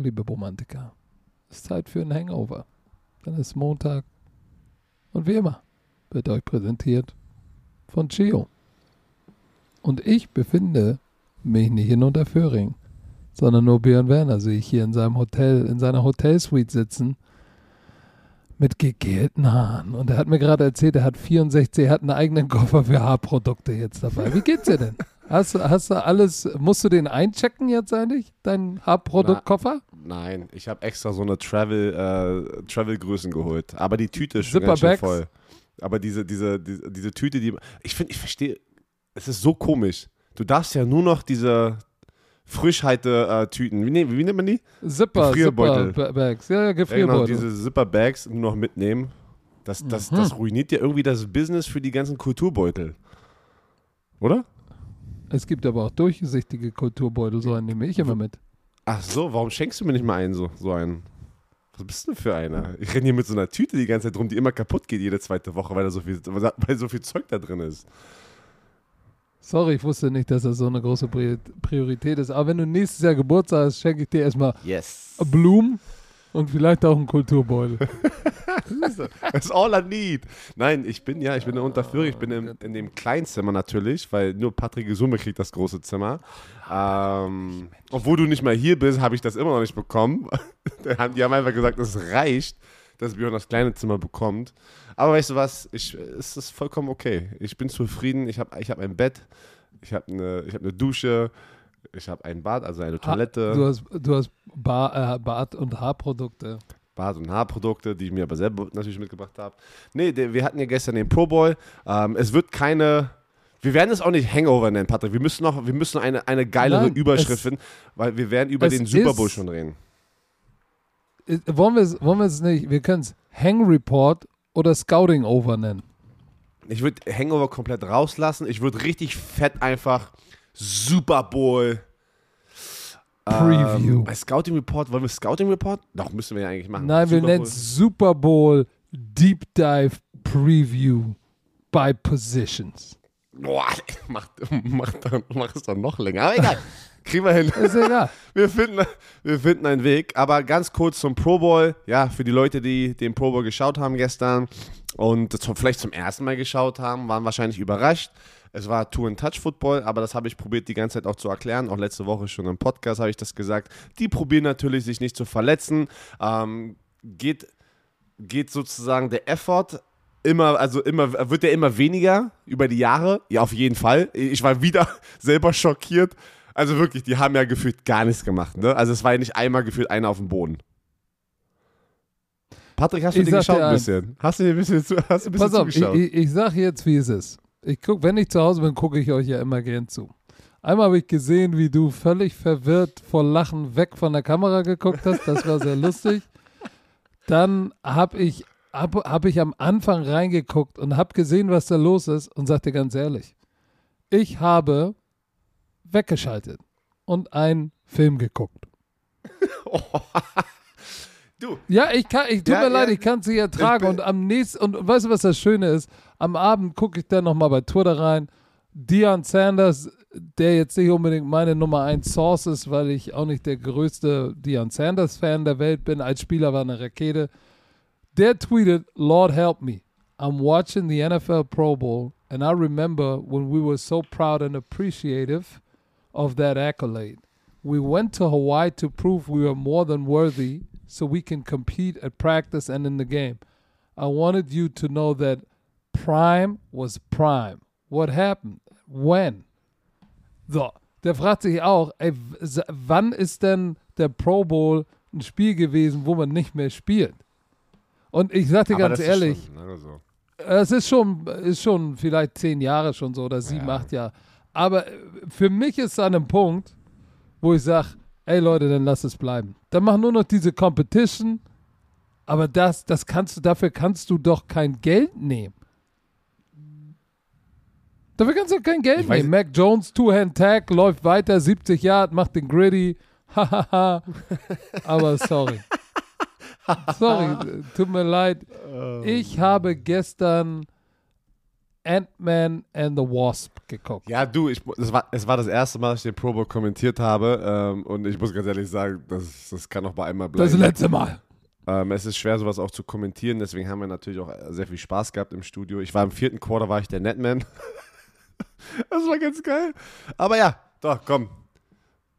Morgen, liebe Romantiker. Es ist Zeit für ein Hangover. Dann ist Montag. Und wie immer wird euch präsentiert von Chio. Und ich befinde mich nicht in Unterföhring, sondern nur Björn Werner sehe ich hier in seinem Hotel, in seiner Hotelsuite sitzen mit gegelten Haaren. Und er hat mir gerade erzählt, er hat 64, er hat einen eigenen Koffer für Haarprodukte jetzt dabei. Wie geht's dir denn? Hast, hast du alles, musst du den einchecken jetzt eigentlich, deinen Haarproduktkoffer? Nein, ich habe extra so eine Travel, äh, Travel-Größen geholt. Aber die Tüte ist schon ganz schön voll. Aber diese, diese, diese, diese Tüte, die. Ich finde, ich verstehe. Es ist so komisch. Du darfst ja nur noch diese Frischhalte-Tüten. Wie, ne, wie nennt man die? Zipper, Gefrierbeutel. Zipper-Bags. Ja, ja, Ja, genau, Gefrierbeutel. diese Zipper-Bags nur noch mitnehmen. Das, das, Mhm. das ruiniert ja irgendwie das Business für die ganzen Kulturbeutel. Oder? Es gibt aber auch durchsichtige Kulturbeutel, so einen nehme ich immer mit. Ach so, warum schenkst du mir nicht mal einen so, so einen? Was bist du denn für einer? Ich renne hier mit so einer Tüte die ganze Zeit rum, die immer kaputt geht jede zweite Woche, weil da so viel, weil so viel Zeug da drin ist. Sorry, ich wusste nicht, dass das so eine große Pri- Priorität ist. Aber wenn du nächstes Jahr Geburtstag hast, schenke ich dir erstmal Yes. Blumen und vielleicht auch einen Kulturbeutel. That's all I need. Nein, ich bin ja, ich bin in Unterführung, ich bin in, in dem Kleinzimmer natürlich, weil nur Patrick Gesumme kriegt das große Zimmer. Ähm, obwohl du nicht mal hier bist, habe ich das immer noch nicht bekommen. Die haben die haben einfach gesagt, es reicht, dass Björn das kleine Zimmer bekommt. Aber weißt du was, ich, es ist vollkommen okay. Ich bin zufrieden, ich habe ich hab ein Bett, ich habe eine, ich hab eine Dusche, ich habe ein Bad, also eine Toilette. Ha, du hast, du hast Bar, äh, Bad- und Haarprodukte. Bad- und Haarprodukte, die ich mir aber selber natürlich mitgebracht habe. Nee, wir hatten ja gestern den Pro Bowl. Ähm, es wird keine. Wir werden es auch nicht Hangover nennen, Patrick. Wir müssen noch, wir müssen eine, eine geilere Nein, Überschrift finden, weil wir werden über den Super Bowl ist- schon reden. Wollen wir es wollen wir es nicht? Wir können es Hang Report oder Scouting Over nennen. Ich würde Hangover komplett rauslassen. Ich würde richtig fett einfach Super Bowl. Preview. Ähm, bei Scouting Report, wollen wir Scouting Report? Doch, müssen wir ja eigentlich machen. Nein, wir nennen es Super Bowl Deep Dive Preview by Positions. Boah, mach, mach, mach es dann noch länger. Aber egal. Kriegen wir hin. Ist egal. Wir finden, wir finden einen Weg. Aber ganz kurz zum Pro Bowl. Ja, für die Leute, die den Pro Bowl geschaut haben gestern und das vielleicht zum ersten Mal geschaut haben, waren wahrscheinlich überrascht. Es war Two-and-Touch-Football, aber das habe ich probiert, die ganze Zeit auch zu erklären. Auch letzte Woche schon im Podcast habe ich das gesagt. Die probieren natürlich, sich nicht zu verletzen. Ähm, geht, geht sozusagen der Effort immer, also immer, wird der immer weniger über die Jahre? Ja, auf jeden Fall. Ich war wieder selber schockiert. Also wirklich, die haben ja gefühlt gar nichts gemacht. Ne? Also es war ja nicht einmal gefühlt einer auf dem Boden. Patrick, hast du Ich den sag geschaut dir ein bisschen? Hast du dir ein bisschen, zu, hast du ein bisschen Pass auf, ich, zugeschaut? ich, ich sag jetzt, wie es ist. Ich guck, wenn ich zu Hause bin, gucke ich euch ja immer gern zu. Einmal habe ich gesehen, wie du völlig verwirrt vor Lachen weg von der Kamera geguckt hast. Das war sehr lustig. Dann habe ich, hab, hab ich am Anfang reingeguckt und habe gesehen, was da los ist und sagte ganz ehrlich, ich habe weggeschaltet und einen Film geguckt. Du, Ja, ich kann, ich tut Ja, mir leid, ja. ich kann es nicht ertragen. Und am nächsten, und weißt du, was das Schöne ist? Am Abend gucke ich dann nochmal bei Twitter rein. Deion Sanders, der jetzt nicht unbedingt meine Nummer 1 Source ist, weil ich auch nicht der größte Deion Sanders-Fan der Welt bin. Als Spieler war eine Rakete. Der tweetet, Lord help me. I'm watching the NFL Pro Bowl and I remember when we were so proud and appreciative of that accolade. We went to Hawaii to prove we were more than worthy so we can compete at practice and in the game. I wanted you to know that prime was prime. What happened? When? So, der fragt sich auch, ey, wann ist denn der Pro Bowl ein Spiel gewesen, wo man nicht mehr spielt? Und ich sag dir aber ganz das ehrlich, Ist schon, lange so. es ist schon, ist schon vielleicht zehn Jahre schon so oder sieben, Ja. acht Jahre. Aber äh, für mich ist es an einem Punkt, wo ich sage, ey Leute, dann lass es bleiben. Dann mach nur noch diese Competition, aber das, das kannst du, dafür kannst du doch kein Geld nehmen. Dafür kannst du kein Geld Ich nehmen. Mac Jones, Two-Hand-Tag, läuft weiter, 70 Yard, macht den Gritty. Hahaha. aber sorry. sorry, tut mir leid. Ich habe gestern Ant-Man and the Wasp geguckt. Ja, du, ich, es, war, es war das erste Mal, dass ich den Pro Bowl kommentiert habe. Ähm, und ich muss ganz ehrlich sagen, das, das kann noch bei einmal bleiben. Das letzte Mal. Ähm, es ist schwer, sowas auch zu kommentieren. Deswegen haben wir natürlich auch sehr viel Spaß gehabt im Studio. Ich war im vierten Quarter, war ich der Netman. das war ganz geil. Aber ja, doch, komm.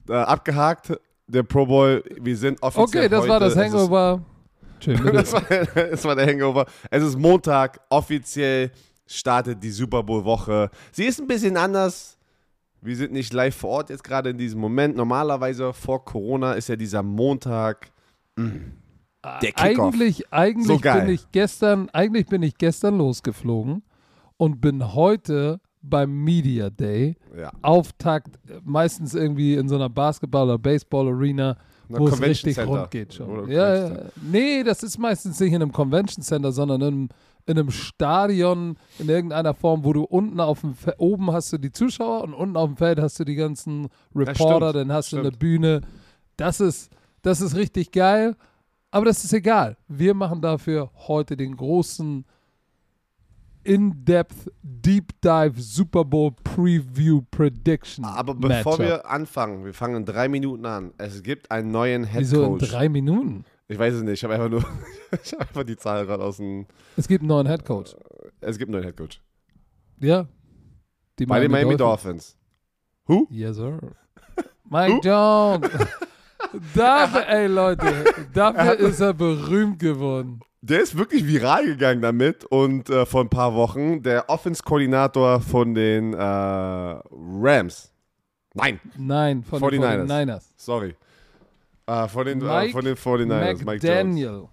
Äh, abgehakt, der Pro Bowl. Wir sind offiziell Okay, das heute, war das Hangover. Das, war, das war der Hangover. Es ist Montag, offiziell startet die Super Bowl-Woche. Sie ist ein bisschen anders. Wir sind nicht live vor Ort jetzt gerade in diesem Moment. Normalerweise vor Corona ist ja dieser Montag. Der Kickoff. Eigentlich, eigentlich So bin ich gestern, eigentlich bin ich gestern losgeflogen und bin heute beim Media Day. Ja. Auftakt, äh, meistens irgendwie in so einer Basketball- oder Baseball-Arena, Na, wo es richtig Center. rund geht schon. Ja, ja. Nee, das ist meistens nicht in einem Convention Center, sondern in einem, in einem Stadion in irgendeiner Form, wo du unten auf dem Fe oben hast du die Zuschauer und unten auf dem Feld hast du die ganzen Reporter, stimmt, dann hast du eine stimmt. Bühne. Das ist, das ist richtig geil, aber das ist egal. Wir machen dafür heute den großen In-Depth Deep Dive Super Bowl Preview Prediction. Aber bevor Matchup. wir anfangen, wir fangen in drei Minuten an. Es gibt einen neuen Head Wieso in Coach. drei Minuten? Ich weiß es nicht. Ich habe einfach nur, ich habe einfach die Zahl gerade aus dem. Es gibt einen neuen Head Coach. Es gibt einen neuen Head Coach. Ja. Die Bei den Miami Dolphins. Dolphins. Who? Yes, sir. Mike Jones. dafür, ey Leute, dafür ist er berühmt geworden. Der ist wirklich viral gegangen damit und äh, vor ein paar Wochen der Offense-Koordinator von den äh, Rams. Nein, Nein, von 49ers. den 49ers. sorry. Äh, von, den, äh, Mike von den 49ers, Mike Jones. McDaniel.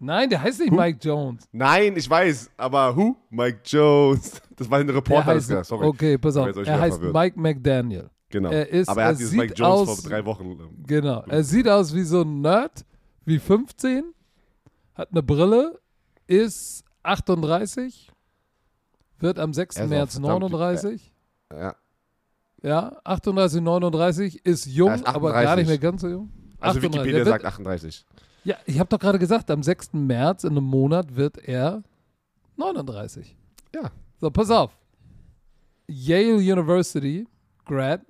Nein, der heißt nicht Mike Jones. Nein, ich weiß, aber who? Mike Jones. Das war ein Er Reporter, das heißt, ja, sorry. okay, pass auf. Er heißt verwirrt. Mike McDaniel. Genau. er ist- aber er er hat dieses sieht Mike Jones aus- vor drei Wochen. ähm, Genau. Er sieht aus wie so ein Nerd, wie 15, hat eine Brille, ist 38, wird am 6. Er ist auch März verdammt- 39. Ja. Ja, 38, 39, ist jung, ist aber gar 38. nicht mehr ganz so jung. Also 38. Wikipedia sagt 38. Ja, ich habe doch gerade gesagt, am 6. März in einem Monat wird er 39. Ja. So, pass auf. Yale University, Grad,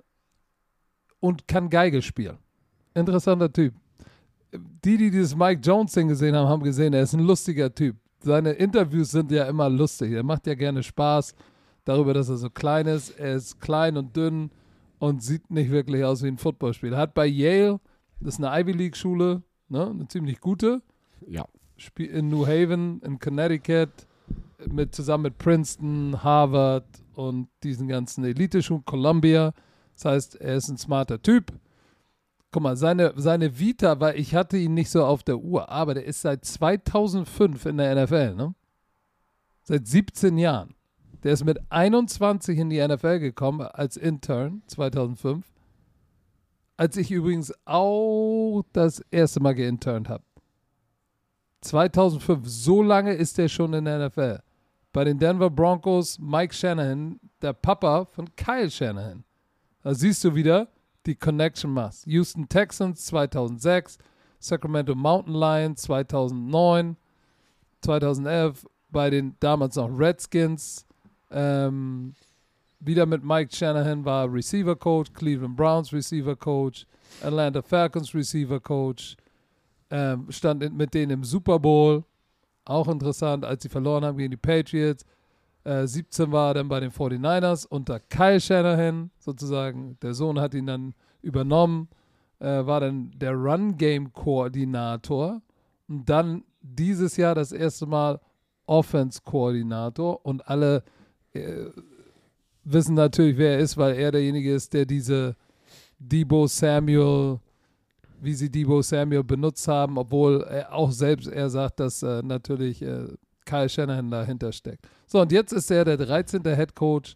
und kann Geige spielen. Interessanter Typ. Die, die dieses Mike Jones-Ding gesehen haben, haben gesehen, er ist ein lustiger Typ. Seine Interviews sind ja immer lustig. Er macht ja gerne Spaß darüber, dass er so klein ist. Er ist klein und dünn und sieht nicht wirklich aus wie ein Footballspieler. Hat bei Yale, das ist eine Ivy League-Schule, ne, eine ziemlich gute, Ja. Spiel in New Haven, in Connecticut, mit, zusammen mit Princeton, Harvard und diesen ganzen Elite-Schulen, Columbia. Das heißt, er ist ein smarter Typ. Guck mal, seine, seine Vita, weil ich hatte ihn nicht so auf der Uhr, aber der ist seit 2005 in der NFL, ne? Seit 17 Jahren. Der ist mit 21 in die NFL gekommen als Intern 2005. Als ich übrigens auch das erste Mal geinternt habe. 2005, so lange ist er schon in der NFL. Bei den Denver Broncos, Mike Shanahan, der Papa von Kyle Shanahan. Da siehst du wieder die Connection machst. Houston Texans 2006, Sacramento Mountain Lions 2009, 2011 bei den damals noch Redskins. Ähm, wieder mit Mike Shanahan war Receiver Coach, Cleveland Browns Receiver Coach, Atlanta Falcons Receiver Coach. Ähm, stand mit denen im Super Bowl. Auch interessant, als sie verloren haben gegen die Patriots. Äh, 17 war er dann bei den 49ers unter Kyle Shanahan sozusagen. Der Sohn hat ihn dann übernommen, äh, war dann der Run-Game-Koordinator und dann dieses Jahr das erste Mal Offense-Koordinator und alle äh, wissen natürlich, wer er ist, weil er derjenige ist, der diese Debo Samuel, wie sie Debo Samuel benutzt haben, obwohl er auch selbst er sagt, dass äh, natürlich äh, Kyle Shanahan dahinter steckt. So, und jetzt ist er der 13. Head Coach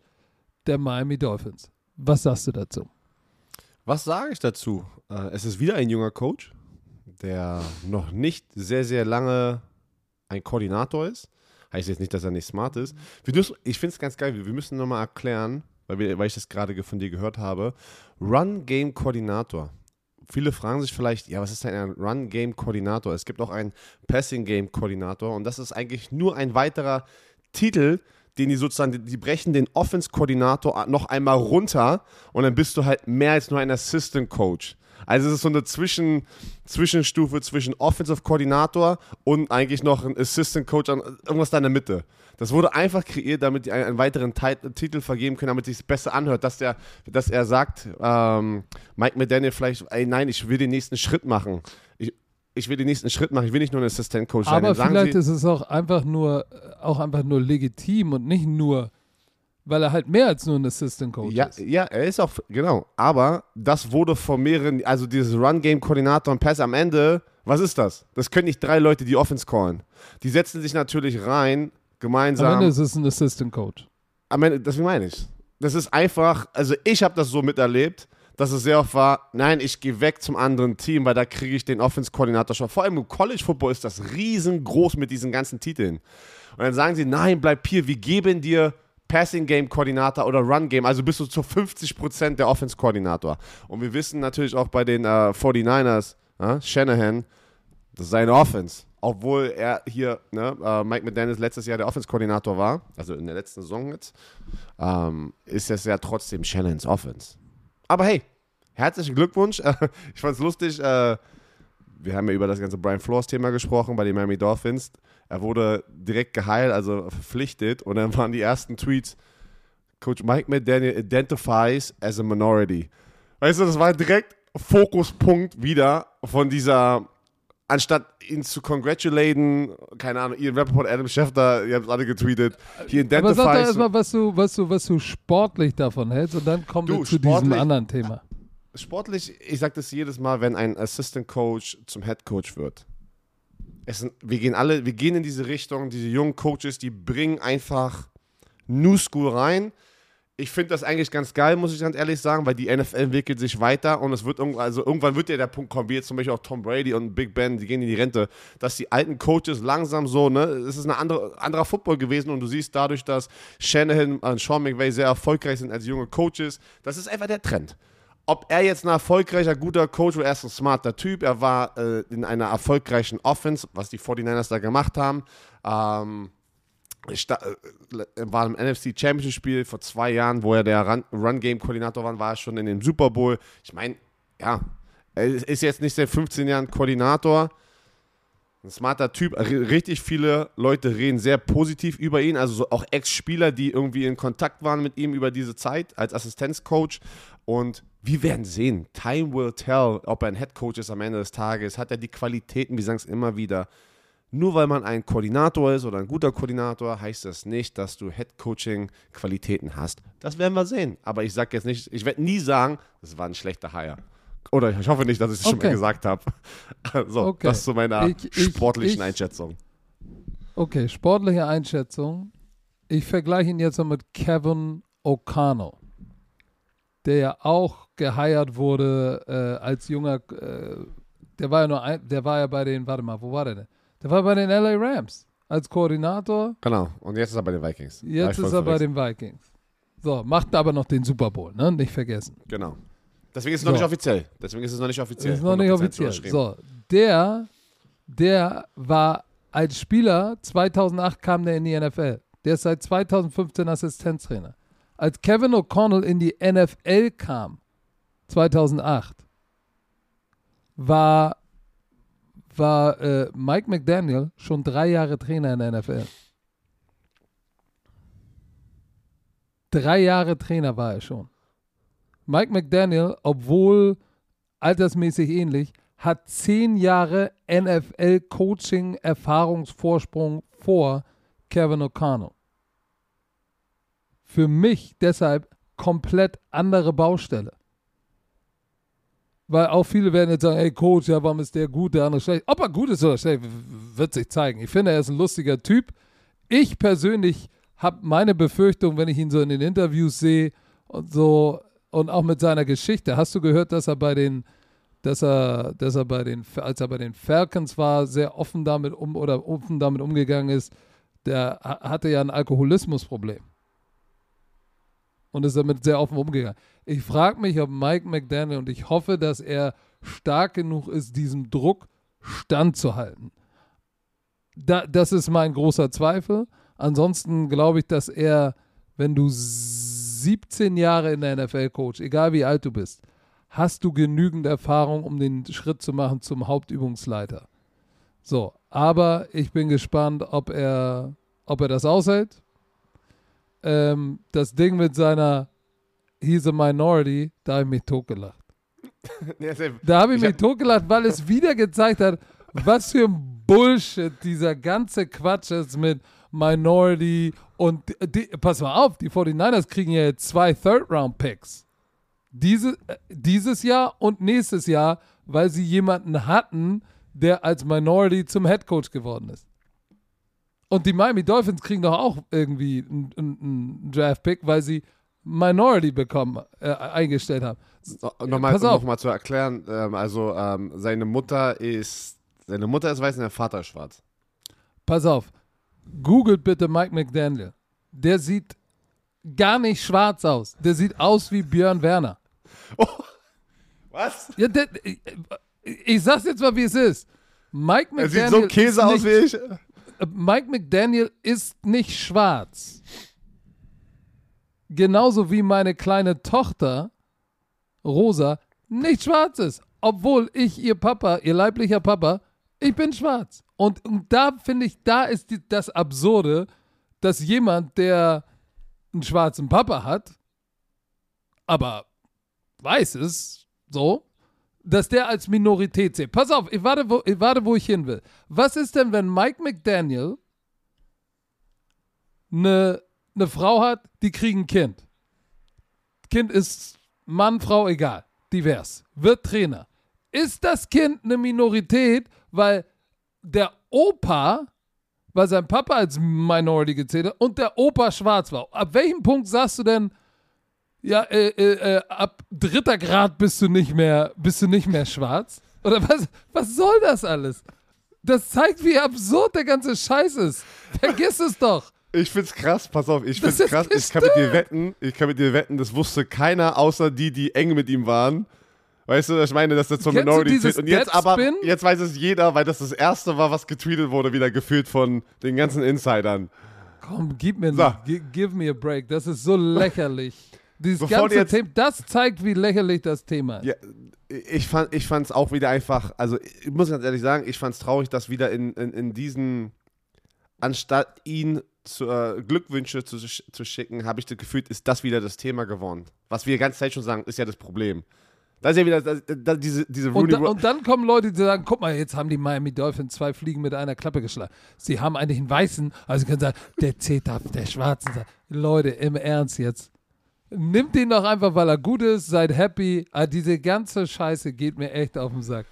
der Miami Dolphins. Was sagst du dazu? Was sage ich dazu? Äh, es ist wieder ein junger Coach, der noch nicht sehr, sehr lange ein Koordinator ist. Heißt jetzt nicht, dass er nicht smart ist. Müssen, ich finde es ganz geil. Wir müssen nochmal erklären, weil, wir, weil ich das gerade von dir gehört habe. Run-Game-Koordinator. Viele fragen sich vielleicht, ja, was ist denn ein Run-Game-Koordinator? Es gibt auch einen Passing-Game-Koordinator und das ist eigentlich nur ein weiterer Titel, den die sozusagen, die, brechen den Offense-Koordinator noch einmal runter und dann bist du halt mehr als nur ein Assistant-Coach. Also es ist so eine Zwischen, Zwischenstufe zwischen Offensive Koordinator und eigentlich noch ein Assistant Coach, irgendwas da in der Mitte. Das wurde einfach kreiert, damit die einen, einen weiteren Titel vergeben können, damit es sich besser anhört, dass, der, dass er sagt, ähm, Mike McDaniel vielleicht, ey nein, ich will den nächsten Schritt machen. Ich, ich will den nächsten Schritt machen, ich will nicht nur ein Assistant Coach sein. Aber vielleicht ist es auch einfach nur, auch einfach nur legitim und nicht nur weil er halt mehr als nur ein Assistant Coach ja, ist. Ja, er ist auch, genau. Aber das wurde von mehreren, also dieses Run-Game-Koordinator und Pass am Ende, was ist das? Das können nicht drei Leute, die Offense callen. Die setzen sich natürlich rein, gemeinsam. Am Ende ist es ein Assistant Coach. Am Ende, das meine ich. Das ist einfach, also ich habe das so miterlebt, dass es sehr oft war, nein, ich gehe weg zum anderen Team, weil da kriege ich den Offense-Koordinator schon. Vor allem im College-Football ist das riesengroß mit diesen ganzen Titeln. Und dann sagen sie, nein, bleib hier, wir geben dir Passing Game Koordinator oder Run Game, also bist du zu 50% der Offense Koordinator. Und wir wissen natürlich auch bei den äh, 49ers, äh, Shanahan, das ist seine Offense. Obwohl er hier, ne, äh, Mike McDaniels letztes Jahr der Offense-Koordinator war, also in der letzten Saison jetzt, ähm, ist es ja trotzdem Shannons Offense. Aber hey, herzlichen Glückwunsch. ich fand's lustig. Äh, wir haben ja über das ganze Brian Flores-Thema gesprochen bei den Miami Dolphins. Er wurde direkt geheilt, also verpflichtet. Und dann waren die ersten Tweets: Coach Mike McDaniel identifies as a minority. Weißt du, das war direkt Fokuspunkt wieder von dieser, anstatt ihn zu congratulaten, keine Ahnung, Ian Rappaport, Adam Schefter, ihr habt es alle getweetet, he identifies. Aber sag doch erstmal, was du, was, du, was du sportlich davon hältst und dann kommen du, wir zu diesem anderen Thema. Sportlich, ich sage das jedes Mal, wenn ein Assistant Coach zum Head Coach wird es, wir gehen alle, wir gehen in diese Richtung, diese jungen Coaches, die bringen einfach New School rein. Ich finde das eigentlich ganz geil, muss ich ganz ehrlich sagen, weil die NFL entwickelt sich weiter und es wird irgendwann, also irgendwann wird ja der Punkt kommen, wie jetzt zum Beispiel auch Tom Brady und Big Ben, die gehen in die Rente, dass die alten Coaches langsam so, ne, es ist ein andere, anderer Football gewesen und du siehst dadurch, dass Shanahan und Sean McVay sehr erfolgreich sind als junge Coaches, das ist einfach der Trend ob er jetzt ein erfolgreicher, guter Coach war, er ist ein smarter Typ, er war äh, in einer erfolgreichen Offense, was die 49ers da gemacht haben. Ähm, äh, war im NFC Championship Spiel vor zwei Jahren, wo er der Run-Game-Koordinator war, war er schon in dem Super Bowl. Ich meine, ja, er ist jetzt nicht seit 15 Jahren Koordinator. Ein smarter Typ. Richtig viele Leute reden sehr positiv über ihn. Also auch Ex-Spieler, die irgendwie in Kontakt waren mit ihm über diese Zeit als Assistenzcoach. Und wir werden sehen. Time will tell, ob er ein Head Coach ist am Ende des Tages. Hat er die Qualitäten, wir sagen es immer wieder. Nur weil man ein Koordinator ist oder ein guter Koordinator, heißt das nicht, dass du Head Coaching Qualitäten hast. Das werden wir sehen. Aber ich sage jetzt nicht, ich werde nie sagen, das war ein schlechter Hire. Oder ich hoffe nicht, dass ich es okay. schon mal gesagt habe. So, okay. das zu meiner ich, sportlichen ich, Einschätzung. Okay, sportliche Einschätzung. Ich vergleiche ihn jetzt noch mit Kevin O'Connell der ja auch geheiert wurde äh, als junger, äh, der war ja nur ein, der war ja bei den, warte mal, wo war der denn? Der war bei den LA Rams als Koordinator. Genau, und jetzt ist er bei den Vikings. Jetzt ist er bei den Vikings. So, macht aber noch den Super Bowl, ne? Nicht vergessen. Genau. Deswegen ist es so. noch nicht offiziell. Deswegen ist es noch nicht offiziell. Ist noch nicht offiziell. So, der, der war als Spieler, 2008 kam der in die NFL. Der ist seit 2015 Assistenztrainer als Kevin O'Connell in die NFL kam, 2008, war, war äh, Mike McDaniel schon drei Jahre Trainer in der NFL. Drei Jahre Trainer war er schon. Mike McDaniel, obwohl altersmäßig ähnlich, hat zehn Jahre NFL-Coaching-Erfahrungsvorsprung vor Kevin O'Connell für mich deshalb komplett andere Baustelle. Weil auch viele werden jetzt sagen, hey Coach, ja, warum ist der gut, der andere schlecht? Ob er gut ist oder schlecht, wird sich zeigen. Ich finde, er ist ein lustiger Typ. Ich persönlich habe meine Befürchtung, wenn ich ihn so in den Interviews sehe und so und auch mit seiner Geschichte. Hast du gehört, dass er bei den, dass er, dass er bei den, als er bei den Falcons war, sehr offen damit um oder offen damit umgegangen ist? Der hatte ja ein Alkoholismusproblem und ist damit sehr offen umgegangen. Ich frage mich, ob Mike McDaniel und ich hoffe, dass er stark genug ist, diesem Druck standzuhalten. Da, das ist mein großer Zweifel. Ansonsten glaube ich, dass er, wenn du 17 Jahre in der NFL coach, egal wie alt du bist, hast du genügend Erfahrung, um den Schritt zu machen zum Hauptübungsleiter. So, aber ich bin gespannt, ob er, ob er das aushält. Ähm, das Ding mit seiner He's a Minority, da habe ich mich totgelacht. da habe ich, ich mich hab totgelacht, weil es wieder gezeigt hat, was für ein Bullshit dieser ganze Quatsch ist mit Minority und die, pass mal auf, die 49ers kriegen ja jetzt zwei Third-Round-Picks. Diese, äh, dieses Jahr und nächstes Jahr, weil sie jemanden hatten, der als Minority zum Head Coach geworden ist. Und die Miami Dolphins kriegen doch auch irgendwie einen, einen Draft-Pick, weil sie Minority bekommen, äh, eingestellt haben. Nochmal noch mal zu erklären, ähm, also ähm, seine Mutter ist, seine Mutter ist weiß und der Vater ist schwarz. Pass auf, googelt bitte Mike McDaniel. Der sieht gar nicht schwarz aus. Der sieht aus wie Björn Werner. Oh, was? Ja, der, ich, ich sag's jetzt mal, wie es ist. Mike McDaniel. Er sieht so Käse aus wie ich. Mike McDaniel ist nicht schwarz. Genauso wie meine kleine Tochter Rosa nicht schwarz ist. Obwohl ich ihr Papa, ihr leiblicher Papa, ich bin schwarz. Und, und da finde ich, da ist die, das Absurde, dass jemand, der einen schwarzen Papa hat, aber weiß es so, dass der als Minorität sieht. Pass auf, ich warte, wo ich, warte, wo ich hin will. Was ist denn, wenn Mike McDaniel eine, eine Frau hat, die kriegen ein Kind? Kind ist Mann, Frau, egal, divers, wird Trainer. Ist das Kind eine Minorität, weil der Opa, weil sein Papa als Minority gezählt hat und der Opa schwarz war? Ab welchem Punkt sagst du denn, ja, äh, äh, äh, ab dritter Grad bist du nicht mehr, bist du nicht mehr schwarz? Oder was, was soll das alles? Das zeigt, wie absurd der ganze Scheiß ist. Vergiss es doch. Ich find's krass, pass auf, ich find's krass. Ich kann mit dir wetten, ich kann mit dir wetten, das wusste keiner außer die, die eng mit ihm waren. Weißt du, ich meine, dass das zur Minority zählt. Und jetzt aber, jetzt weiß es jeder, weil das das erste war, was getweetet wurde, wieder gefühlt von den ganzen Insidern. Komm, gib mir, so. give me a break. Das ist so lächerlich. Dieses Bevor ganze jetzt, Thema, das zeigt, wie lächerlich das Thema ist. Ja, ich fand es auch wieder einfach, also ich muss ganz ehrlich sagen, ich fand es traurig, dass wieder in, in, in diesen, anstatt ihn zu, äh, Glückwünsche zu, zu schicken, habe ich das Gefühl, ist das wieder das Thema geworden. Was wir die ganze Zeit schon sagen, ist ja das Problem. Da ist ja wieder das, das, diese, diese und, da, und, dann kommen Leute, die sagen: guck mal, jetzt haben die Miami Dolphins zwei Fliegen mit einer Klappe geschlagen. Sie haben eigentlich einen Weißen, also sie können sagen, der auf der Schwarzen. Leute, im Ernst jetzt. Nimmt ihn doch einfach, weil er gut ist, seid happy. Aber ah, diese ganze Scheiße geht mir echt auf den Sack.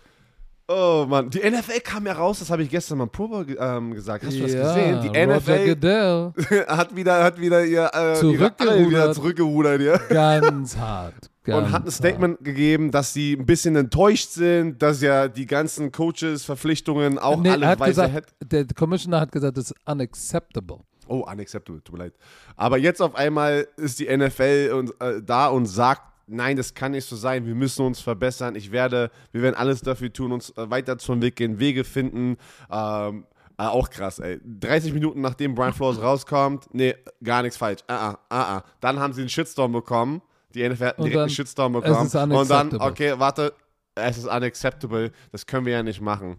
Oh Mann, die NFL kam ja raus, das habe ich gestern mal Probe ähm, gesagt. Hast du das gesehen? Die NFL hat wieder, hat wieder ihr äh, zurückgerudert. Wieder zurückgerudert ja. Ganz hart. Ganz und hat ein Statement hart. gegeben, dass sie ein bisschen enttäuscht sind, dass ja die ganzen Coaches, Verpflichtungen auch nee, alle weise gesagt, Der Commissioner hat gesagt, das ist unacceptable. Oh, unacceptable, tut mir leid. Aber jetzt auf einmal ist die NFL und, äh, da und sagt, nein, das kann nicht so sein, wir müssen uns verbessern. Ich werde, wir werden alles dafür tun, uns äh, weiter zu entwickeln, Wege finden. Ähm, äh, auch krass, ey. 30 Minuten nachdem Brian Flores rauskommt, nee, gar nichts falsch. Ah, ah, ah, ah. Dann haben sie einen Shitstorm bekommen. Die NFL hat direkt einen Shitstorm bekommen. Und dann, okay, warte, es ist unacceptable. Das können wir ja nicht machen.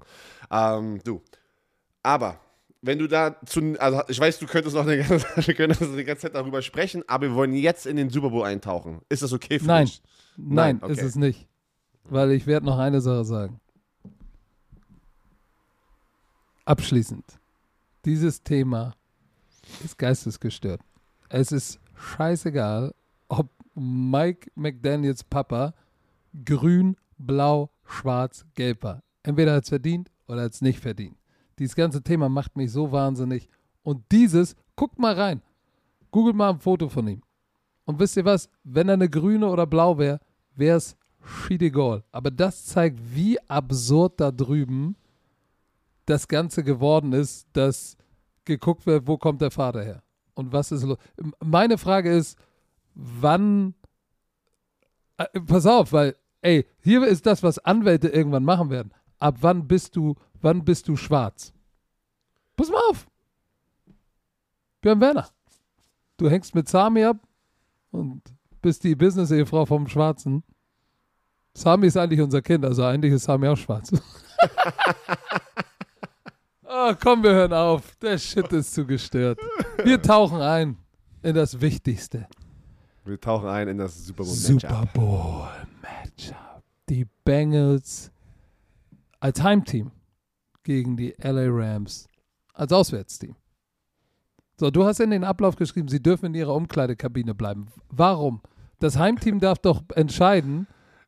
Ähm, du. Aber wenn du da zu, also ich weiß, du könntest noch eine ganze, wir können die ganze Zeit darüber sprechen, aber wir wollen jetzt in den Super Bowl eintauchen. Ist das okay für Nein. dich? Nein, Nein okay. ist es nicht. Weil ich werde noch eine Sache sagen. Abschließend. Dieses Thema ist geistesgestört. Es ist scheißegal, ob Mike McDaniels Papa grün, blau, schwarz, gelb war. Entweder hat es verdient oder hat es nicht verdient. Dieses ganze Thema macht mich so wahnsinnig. Und dieses, guckt mal rein. Googelt mal ein Foto von ihm. Und wisst ihr was? Wenn er eine grüne oder blau wäre, wäre es Goal. Aber das zeigt, wie absurd da drüben das Ganze geworden ist, dass geguckt wird, wo kommt der Vater her? Und was ist los? Meine Frage ist, wann. Äh, pass auf, weil, ey, hier ist das, was Anwälte irgendwann machen werden. Ab wann bist du wann bist du schwarz? Pass mal auf. Björn Werner. Du hängst mit Sami ab und bist die Business-Ehefrau vom Schwarzen. Sami ist eigentlich unser Kind, also eigentlich ist Sami auch schwarz. oh, komm, wir hören auf. Der Shit ist zu gestört. Wir tauchen ein in das Wichtigste. Wir tauchen ein in das Super Bowl Matchup. Super Bowl Matchup. Die Bengals als Heimteam gegen die LA Rams als Auswärtsteam. So, du hast in den Ablauf geschrieben, sie dürfen in ihrer Umkleidekabine bleiben. Warum? Das Heimteam darf doch entscheiden,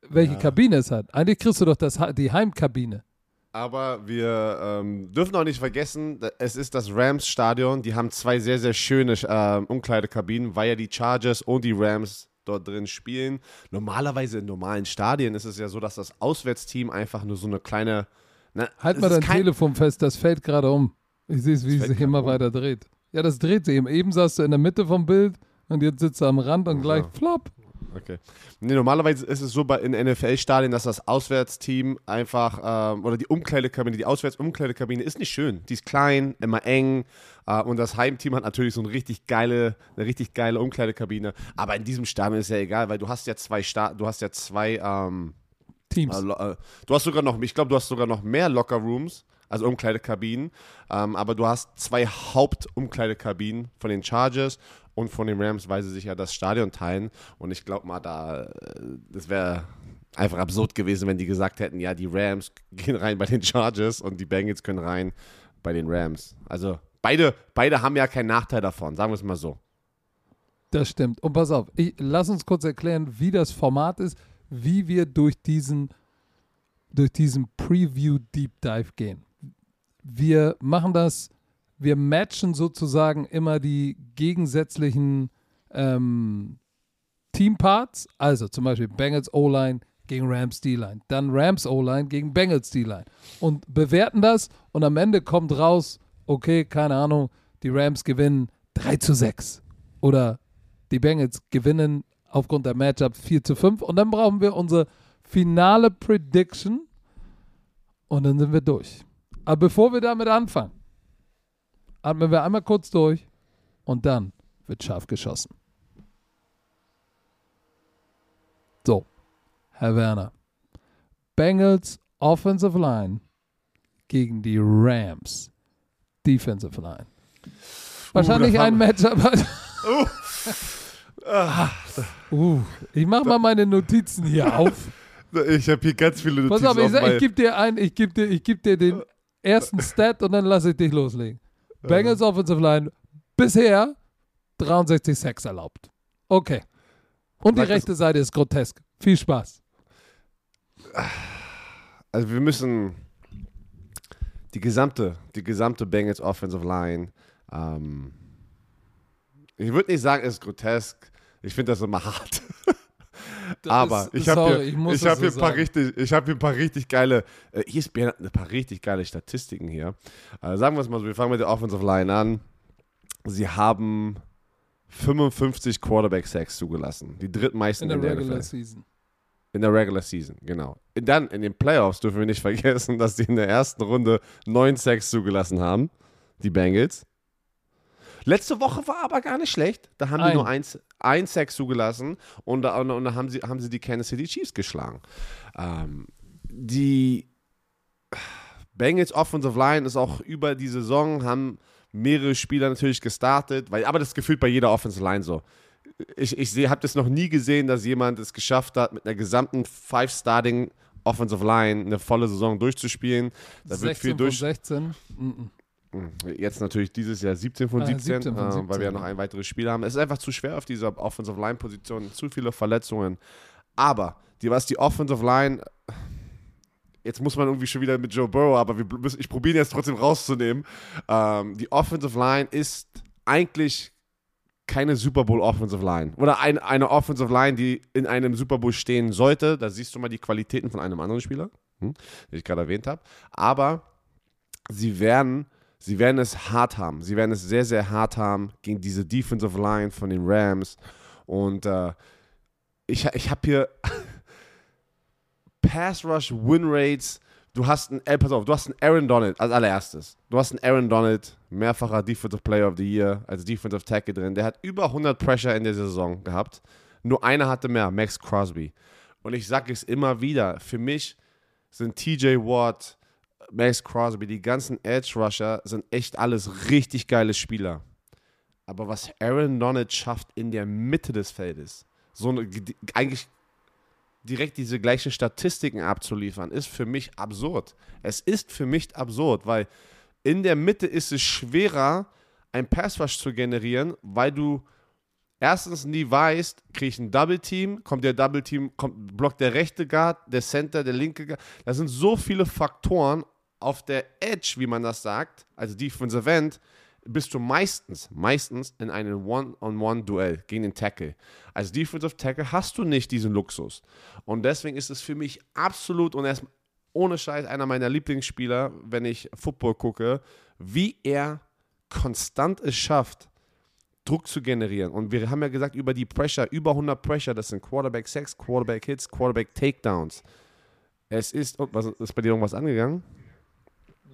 welche Ja. Kabine es hat. Eigentlich kriegst du doch das, die Heimkabine. Aber wir ähm, dürfen auch nicht vergessen, es ist das Rams-Stadion. Die haben zwei sehr, sehr schöne ähm, Umkleidekabinen, weil ja die Chargers und die Rams dort drin spielen. Normalerweise in normalen Stadien ist es ja so, dass das Auswärtsteam einfach nur so eine kleine. Ne, Halt mal dein kein- Telefon fest, das fällt gerade um. Ich sehe es, wie es sich immer um. weiter dreht. Ja, das dreht sich eben. Eben saß du in der Mitte vom Bild und jetzt sitzt du am Rand und gleich Ja. flop. Okay. Nee, normalerweise ist es so bei, in NFL-Stadien, dass das Auswärtsteam einfach, ähm, oder die Umkleidekabine, die Auswärtsumkleidekabine ist nicht schön. Die ist klein, immer eng äh, und das Heimteam hat natürlich so eine richtig geile, eine richtig geile Umkleidekabine. Aber in diesem Stadion ist ja egal, weil du hast ja zwei Sta du hast ja zwei, ähm, Teams. äh, äh, du hast sogar noch, ich glaube, du hast sogar noch mehr Locker-Rooms, also Umkleidekabinen, ähm, aber du hast zwei Hauptumkleidekabinen von den Chargers und von den Rams, weil sie sich ja das Stadion teilen. Und ich glaube mal, da, äh, das wäre einfach absurd gewesen, wenn die gesagt hätten, ja, die Rams gehen rein bei den Chargers und die Bengals können rein bei den Rams. Also beide, beide haben ja keinen Nachteil davon, sagen wir es mal so. Das stimmt. Und pass auf, ich, lass uns kurz erklären, wie das Format ist, wie wir durch diesen, durch diesen Preview Deep Dive gehen. Wir machen das, wir matchen sozusagen immer die gegensätzlichen ähm, Teamparts, also zum Beispiel Bengals O-Line gegen Rams D-Line, dann Rams O-Line gegen Bengals D-Line und bewerten das und am Ende kommt raus, okay, keine Ahnung, die Rams gewinnen 3 zu 6 oder die Bengals gewinnen aufgrund der Matchup 4 zu 5 und dann brauchen wir unsere finale Prediction und dann sind wir durch. Aber bevor wir damit anfangen, atmen wir einmal kurz durch und dann wird scharf geschossen. So, Herr Werner. Bengals Offensive Line gegen die Rams Defensive Line. Wahrscheinlich das ein Matchup. Hat. Uh, ich mache mal meine Notizen hier auf. Ich habe hier ganz viele Pass Notizen auf, ich, auf sag- ich meinem- gebe dir ein, ich gebe dir, ich geb dir den ersten Stat und dann lasse ich dich loslegen. Bengals Offensive Line bisher 63 Sacks erlaubt. Okay. Und die rechte Seite ist grotesk. Viel Spaß. Also wir müssen die gesamte, die gesamte Bengals Offensive Line, ähm, ich würde nicht sagen, es ist grotesk. Ich finde das immer hart. Das Aber ist- ich habe hier, ich hab so hier, ein paar richtig, ich hab hier ein paar richtig geile, äh, hier ist Bernhard ein paar richtig geile Statistiken hier. Äh, sagen wir es mal so, wir fangen mit der Offensive Line an. Sie haben 55 Quarterback Sacks zugelassen, die drittmeisten in in, der der, Regular NFL. Season. In der Regular Season, genau. Dann in den Playoffs dürfen wir nicht vergessen, dass sie in der ersten Runde 9 Sacks zugelassen haben, die Bengals. Letzte Woche war aber gar nicht schlecht. Da haben Ein. die nur eins, ein Sack zugelassen und da, und, und da haben, sie, haben sie die Kansas City Chiefs geschlagen. Ähm, die Bengals Offensive Line ist auch über die Saison, haben mehrere Spieler natürlich gestartet, weil, aber das gefühlt bei jeder Offensive Line so. Ich, ich habe das noch nie gesehen, dass jemand es geschafft hat, mit einer gesamten Five-Starting Offensive Line eine volle Saison durchzuspielen. Da wird 16 viel von durch. 16. Mhm. Jetzt natürlich dieses Jahr 17 von Ah, 17, 17 von äh, weil 17, wir ja noch ein weiteres Spiel haben. Es ist einfach zu schwer auf dieser Offensive Line Position, zu viele Verletzungen. Aber die, was die Offensive Line, jetzt muss man irgendwie schon wieder mit Joe Burrow, aber wir, ich probiere ihn jetzt trotzdem rauszunehmen. Ähm, die Offensive Line ist eigentlich keine Super Bowl Offensive Line oder ein, eine Offensive Line, die in einem Super Bowl stehen sollte. Da siehst du mal die Qualitäten von einem anderen Spieler, hm, den ich gerade erwähnt habe. Aber sie werden, sie werden es hart haben. Sie werden es sehr, sehr hart haben gegen diese Defensive Line von den Rams. Und äh, ich, ich habe hier Pass Rush Win Rates Du hast einen, ey, pass auf, du hast einen Aaron Donald als allererstes. Du hast einen Aaron Donald, mehrfacher Defensive Player of the Year, als Defensive Tackle drin. Der hat über 100 Pressure in der Saison gehabt. Nur einer hatte mehr, Max Crosby. Und ich sage es immer wieder, für mich sind TJ Watt, Max Crosby, die ganzen Edge Rusher sind echt alles richtig geile Spieler. Aber was Aaron Donald schafft in der Mitte des Feldes, so eine, eigentlich direkt diese gleichen Statistiken abzuliefern, ist für mich absurd. Es ist für mich absurd, weil in der Mitte ist es schwerer, ein Passrush zu generieren, weil du erstens nie weißt, kriege ich ein Double Team, kommt der Double Team, kommt, blockt der rechte Guard, der Center, der linke Guard. Das sind so viele Faktoren auf der Edge, wie man das sagt, also Defensive End, bist du meistens, meistens in einem One-on-One-Duell gegen den Tackle. Als Defensive Tackle hast du nicht diesen Luxus. Und deswegen ist es für mich absolut und erst ohne Scheiß einer meiner Lieblingsspieler, wenn ich Football gucke, wie er konstant es schafft, Druck zu generieren. Und wir haben ja gesagt, über die Pressure, über 100 Pressure, das sind Quarterback Sacks, Quarterback Hits, Quarterback Takedowns. Es ist, oh, was, ist bei dir irgendwas angegangen?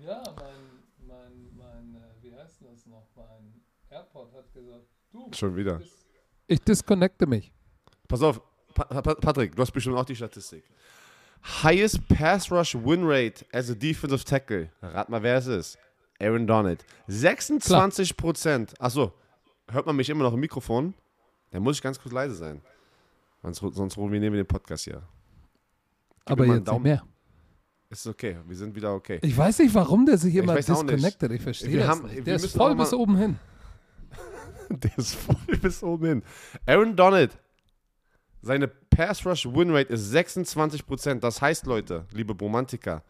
Ja, mein, mein, mein, äh, wie heißt das noch? Mein AirPod hat gesagt, du. Schon wieder. Ich disconnecte mich. Pass auf, pa pa Patrick, du hast bestimmt auch die Statistik. Highest Pass Rush Win Rate as a Defensive Tackle. Rat mal, wer es ist. Aaron Donald. 26 Prozent. Achso, hört man mich immer noch im Mikrofon? Dann muss ich ganz kurz leise sein. Sonst, sonst ruinieren wir den Podcast hier. Gib Aber jetzt nicht mehr. Ist okay, wir sind wieder okay. Ich weiß nicht, warum der sich immer disconnected. Ich verstehe wir das haben, nicht. Der ist voll bis oben hin. der ist voll bis oben hin. Aaron Donald, seine Pass Rush Win Rate ist 26%. Das heißt, Leute, liebe Romantiker,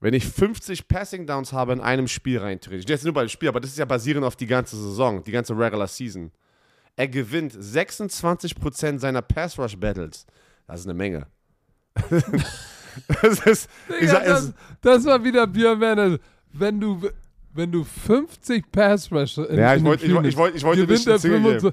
wenn ich 50 Passing Downs habe in einem Spiel rein, theoretisch, jetzt nur bei dem Spiel, aber das ist ja basierend auf die ganze Saison, die ganze Regular Season. Er gewinnt 26% seiner Pass Rush Battles. Das ist eine Menge. das, ist, Digga, sag, das, das, war wieder Björn Wenn du, wenn du 50 Pass Rush in, Ja, ich wollte ich wollt, ich wollt, ich wollt nicht der 25,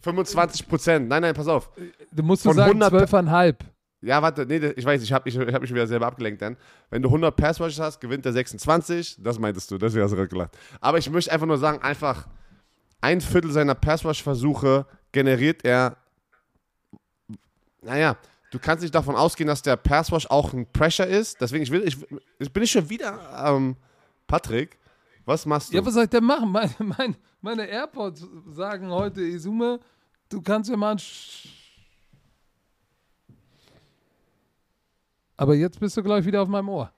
25 Prozent. Nein, nein, pass auf. Du musst du sagen 12,5. Ja, warte, nee, ich weiß, ich habe ich, ich hab mich wieder selber abgelenkt dann. Wenn du 100 Pass Rushes hast, gewinnt der 26. Das meintest du, deswegen hast du gerade gelacht. Aber ich möchte einfach nur sagen, einfach ein Viertel seiner Pass Rush Versuche generiert er. Naja, du kannst nicht davon ausgehen, dass der Pass Rush auch ein Pressure ist. Deswegen ich will, ich, ich bin ich schon wieder, ähm, Patrick. Was machst du? Ja, was soll ich denn machen? Meine, meine, meine AirPods sagen heute, Isume, du kannst ja mal ein Aber jetzt bist du gleich wieder auf meinem Ohr.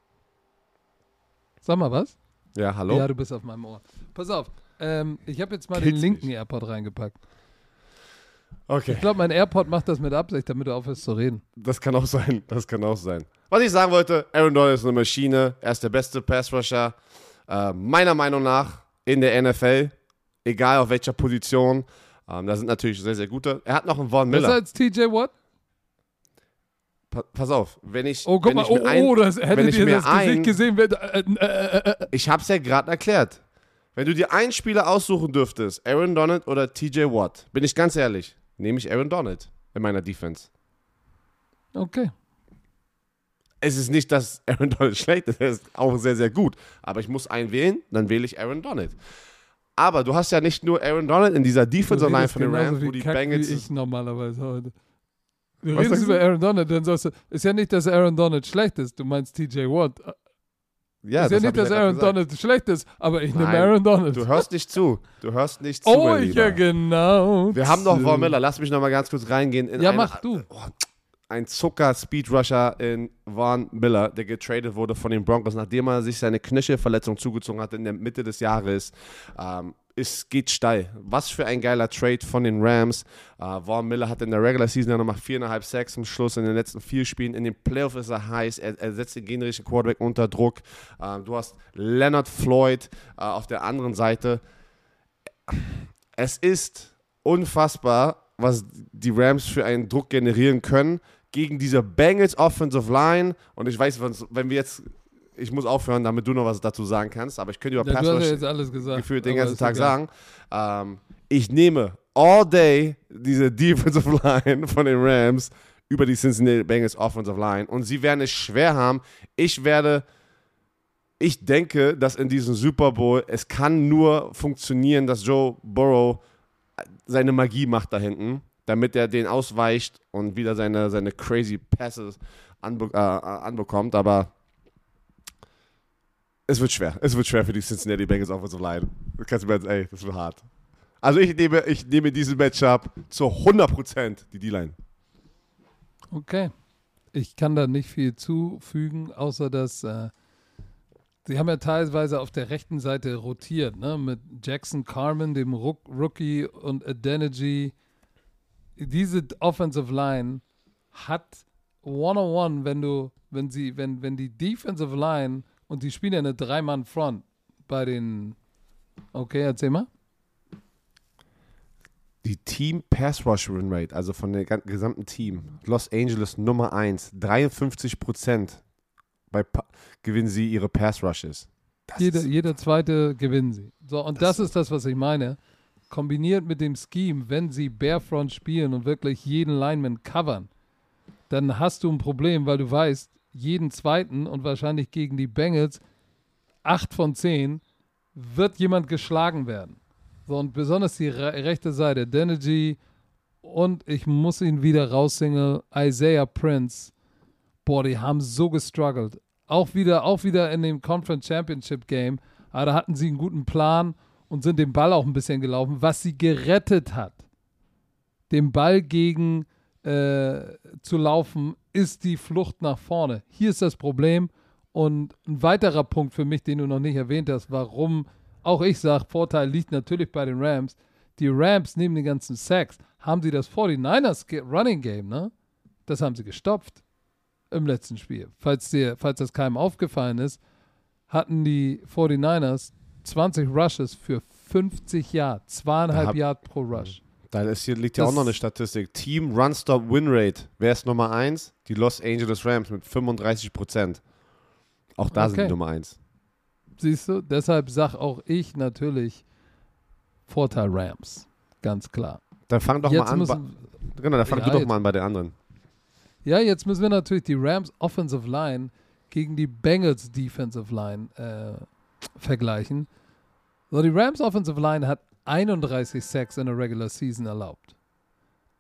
Sag mal was? Ja, hallo? Ja, du bist auf meinem Ohr. Pass auf, ähm, ich habe jetzt mal Kill's den linken mich. AirPod reingepackt. Okay. Ich glaube, mein AirPod macht das mit Absicht, damit du aufhörst zu reden. Das kann auch sein, das kann auch sein. Was ich sagen wollte, Aaron Donald ist eine Maschine, er ist der beste Passrusher, äh, meiner Meinung nach in der NFL, egal auf welcher Position. Ähm, da sind natürlich sehr, sehr gute. Er hat noch einen Von Miller. Besser als TJ Watt? pass auf, wenn ich. Oh, guck mal, oh, ein, oh, das hättet ihr das ein, Gesicht gesehen. Äh, äh, äh, äh, ich hab's ja gerade erklärt. Wenn du dir einen Spieler aussuchen dürftest, Aaron Donald oder TJ Watt, bin ich ganz ehrlich, nehme ich Aaron Donald in meiner Defense. Okay. Es ist nicht, dass Aaron Donald schlecht ist, er ist auch sehr, sehr gut. Aber ich muss einen wählen, dann wähle ich Aaron Donald. Aber du hast ja nicht nur Aaron Donald in dieser Defense Line von den Rams, wo die Bengals. Wie ich normalerweise heute. Du Was redest über Aaron Donald, dann sagst du, ist ja nicht, dass Aaron Donald schlecht ist, du meinst TJ Watt. Ja, ist das ja nicht, dass Aaron Donald schlecht ist, aber ich nehme Aaron Donald. Du hörst nicht zu. Du hörst nicht zu. Oh, ich ja genau. Wir haben noch Von Miller. Lass mich noch mal ganz kurz reingehen. ja, eine, mach du. Oh, ein Zucker-Speedrusher in Von Miller, der getradet wurde von den Broncos, nachdem er sich seine Knöchelverletzung zugezogen hat in der Mitte des Jahres. Ähm, es geht steil. Was für ein geiler Trade von den Rams. Uh, Vaughn Miller hat in der Regular Season ja nochmal viereinhalb Sacks zum Schluss in den letzten vier Spielen. In den Playoffs ist er heiß. Er, er setzt den generischen Quarterback unter Druck. Uh, du hast Leonard Floyd uh, auf der anderen Seite. Es ist unfassbar, was die Rams für einen Druck generieren können gegen diese Bengals Offensive Line. Und ich weiß, wenn wir jetzt ich muss aufhören, damit du noch was dazu sagen kannst, aber ich könnte über ja, Pass gefühlt den ganzen Tag sagen. Ähm, ich nehme all day diese Defensive Line von den Rams über die Cincinnati Bengals Offensive Line. Und sie werden es schwer haben. Ich werde, ich denke, dass in diesem Super Bowl es kann nur funktionieren, dass Joe Burrow seine Magie macht da hinten, damit er den ausweicht und wieder seine, seine crazy Passes anbe äh, anbekommt. Aber es wird schwer. Es wird schwer für die Cincinnati Bengals Offensive Line. Du kannst mir jetzt, ey, das wird hart. Also ich nehme, ich nehme diesen Matchup zu 100% die D-Line. Okay. Ich kann da nicht viel zufügen, außer dass äh, sie haben ja teilweise auf der rechten Seite rotiert, ne? Mit Jackson Carmen, dem Rook Rookie und Adeniji. Diese Offensive Line hat one-on-one, wenn du, wenn sie, wenn, wenn die Defensive Line und die spielen ja eine Drei-Mann-Front bei den. Okay, erzähl mal die Team Pass Rush Win Rate, also von dem gesamten Team, Los Angeles Nummer 1, 53 Prozent gewinnen sie ihre Pass Rushes. Jeder, jeder zweite gewinnen sie. So, und das, das ist das, was ich meine. Kombiniert mit dem Scheme, wenn sie Barefront spielen und wirklich jeden Lineman covern, dann hast du ein Problem, weil du weißt, jeden zweiten und wahrscheinlich gegen die Bengals, acht von zehn, wird jemand geschlagen werden. So, und besonders die re rechte Seite, Denergy und ich muss ihn wieder raussingen, Isaiah Prince. Boah, die haben so gestruggelt. Auch wieder, auch wieder in dem Conference Championship Game. Aber da hatten sie einen guten Plan und sind den Ball auch ein bisschen gelaufen. Was sie gerettet hat, den Ball gegen äh, zu laufen, ist die Flucht nach vorne. Hier ist das Problem. Und ein weiterer Punkt für mich, den du noch nicht erwähnt hast, warum auch ich sage, Vorteil liegt natürlich bei den Rams. Die Rams neben den ganzen Sacks haben sie das 49ers Running Game, ne? Das haben sie gestopft im letzten Spiel. Falls, dir, falls das keinem aufgefallen ist, hatten die 49ers 20 Rushes für 50 Yard, zweieinhalb Yard pro Rush. Da ist hier, liegt ja auch noch eine Statistik. Team Run-Stop Win Rate. Wer ist Nummer 1? Die Los Angeles Rams mit 35 Prozent. Auch da okay. sind die Nummer 1. Siehst du? Deshalb sag auch ich natürlich Vorteil Rams. Ganz klar. Dann fang doch jetzt mal an. Müssen, genau, dann fang ja, du doch jetzt, mal an bei den anderen. Ja, jetzt müssen wir natürlich die Rams Offensive Line gegen die Bengals Defensive Line äh, vergleichen. So, die Rams Offensive Line hat 31 Sacks in der Regular Season erlaubt.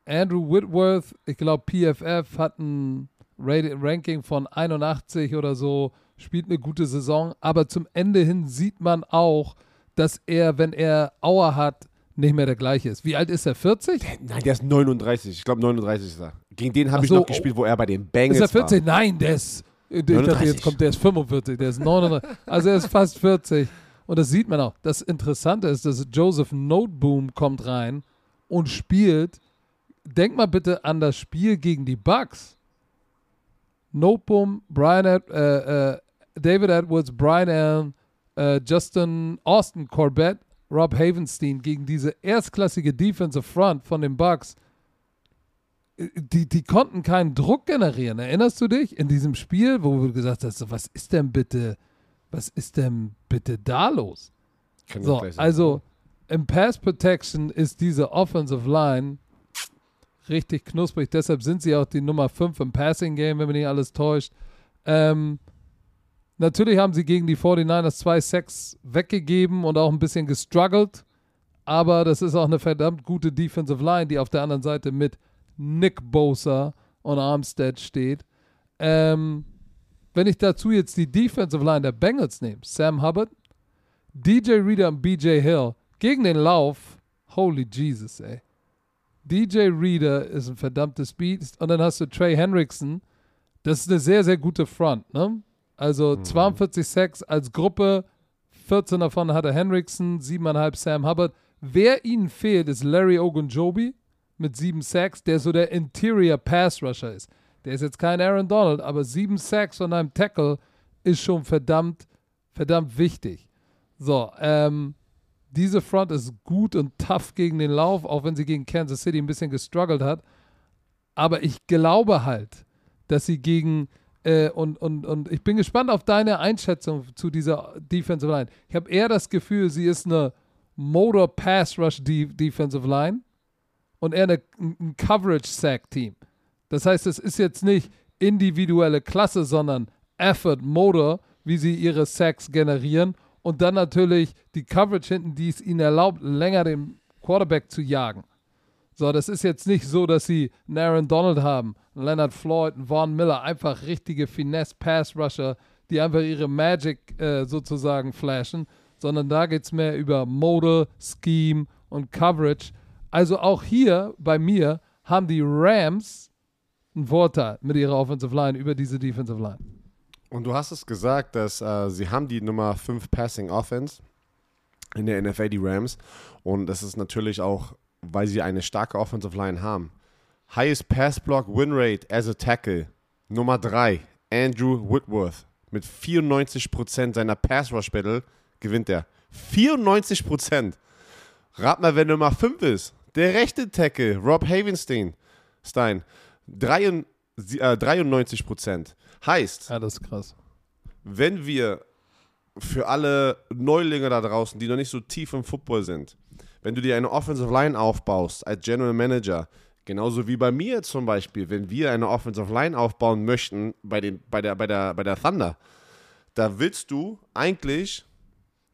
Andrew Whitworth, ich glaube PFF hat ein Ranking von 81 oder so spielt eine gute Saison, aber zum Ende hin sieht man auch, dass er, wenn er Auer hat, nicht mehr der gleiche ist. Wie alt ist er? 40? Nein, der ist 39. Ich glaube 39 ist er. Gegen den habe ich noch gespielt, wo er bei den Bengals war. Ist er 40? War. Nein, der ist ich dachte, jetzt kommt, der ist 45, der ist 39. Also er ist fast 40. Und das sieht man auch. Das Interessante ist, dass Joseph Noteboom kommt rein und spielt. Denk mal bitte an das Spiel gegen die Bucks. Noteboom, Brian äh, äh, David Edwards, Brian Allen, äh, Justin Austin Corbett, Rob Havenstein gegen diese erstklassige Defensive Front von den Bucks. Äh, die, die konnten keinen Druck generieren. Erinnerst du dich in diesem Spiel, wo du gesagt hast, was ist denn bitte, was ist denn bitte da los? So, also im Pass Protection ist diese Offensive Line richtig knusprig. Deshalb sind sie auch die Nummer 5 im Passing Game, wenn mich nicht alles täuscht. Ähm, Natürlich haben sie gegen die 49ers zwei Sacks weggegeben und auch ein bisschen gestruggelt. Aber das ist auch eine verdammt gute Defensive Line, die auf der anderen Seite mit Nick Bosa und Armstead steht. Ähm, wenn ich dazu jetzt die Defensive Line der Bengals nehme, Sam Hubbard, DJ Reader und BJ Hill gegen den Lauf, holy Jesus, ey. DJ Reader ist ein verdammtes Beat. Und dann hast du Trey Hendrickson. Das ist eine sehr, sehr gute Front, ne? Also mhm. 42 Sacks als Gruppe, 14 davon hatte Henriksen, 7,5 Sam Hubbard. Wer ihnen fehlt, ist Larry Ogunjobi mit 7 Sacks, der so der Interior Pass Rusher ist. Der ist jetzt kein Aaron Donald, aber 7 Sacks von einem Tackle ist schon verdammt, verdammt wichtig. So, ähm, diese Front ist gut und tough gegen den Lauf, auch wenn sie gegen Kansas City ein bisschen gestruggelt hat. Aber ich glaube halt, dass sie gegen äh, und, und, und ich bin gespannt auf deine Einschätzung zu dieser Defensive Line. Ich habe eher das Gefühl, sie ist eine Motor Pass Rush Defensive Line und eher eine, ein Coverage Sack Team. Das heißt, es ist jetzt nicht individuelle Klasse, sondern Effort, Motor, wie sie ihre Sacks generieren und dann natürlich die Coverage hinten, die es ihnen erlaubt, länger den Quarterback zu jagen. So, das ist jetzt nicht so, dass sie einen Aaron Donald haben, einen Leonard Floyd, einen Vaughn Miller, einfach richtige Finesse-Pass-Rusher, die einfach ihre Magic äh, sozusagen flashen, sondern da geht es mehr über Model, Scheme und Coverage. Also auch hier bei mir haben die Rams einen Vorteil mit ihrer Offensive Line über diese Defensive Line. Und du hast es gesagt, dass äh, sie haben die Nummer 5 Passing Offense in der NFL, die Rams. Und das ist natürlich auch, weil sie eine starke Offensive Line haben. Highest Pass Block Win Rate as a Tackle. Nummer 3, Andrew Whitworth. Mit 94% seiner Pass Rush Battle gewinnt er. 94%. Rat mal, wer Nummer 5 ist. Der rechte Tackle, Rob Havenstein. Stein. 93, äh, 93%. Heißt, Ja, das ist krass. wenn wir für alle Neulinge da draußen, die noch nicht so tief im Football sind, wenn du dir eine Offensive Line aufbaust als General Manager, genauso wie bei mir zum Beispiel, wenn wir eine Offensive Line aufbauen möchten bei, den, bei, der, bei, der, bei der Thunder, da willst du eigentlich,